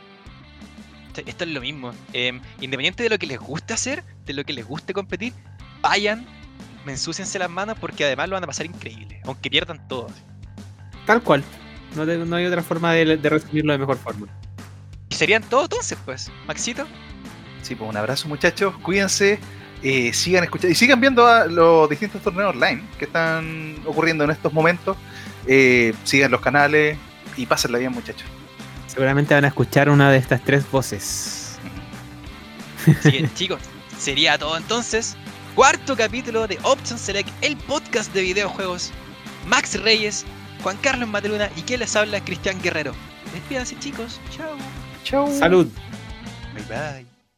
Esto- es lo mismo. Em, independiente de lo que les guste hacer, de lo que les guste competir, vayan, ensúciense las manos porque además lo van a pasar increíble, aunque pierdan todo. Tal cual. No, no hay otra forma de, de resumirlo de mejor forma. Y serían todos entonces, pues. Maxito, Sí, pues un abrazo muchachos, cuídense, eh, sigan escuchando y sigan viendo a los distintos torneos online que están ocurriendo en estos momentos. Eh, sigan los canales y pásenla bien muchachos. Seguramente van a escuchar una de estas tres voces. Así que, chicos, sería todo entonces. Cuarto capítulo de Option Select, el podcast de videojuegos. Max Reyes, Juan Carlos Mateluna y quien les habla, Cristian Guerrero. Despídanse, chicos. Chao. Chau. Salud. Bye bye.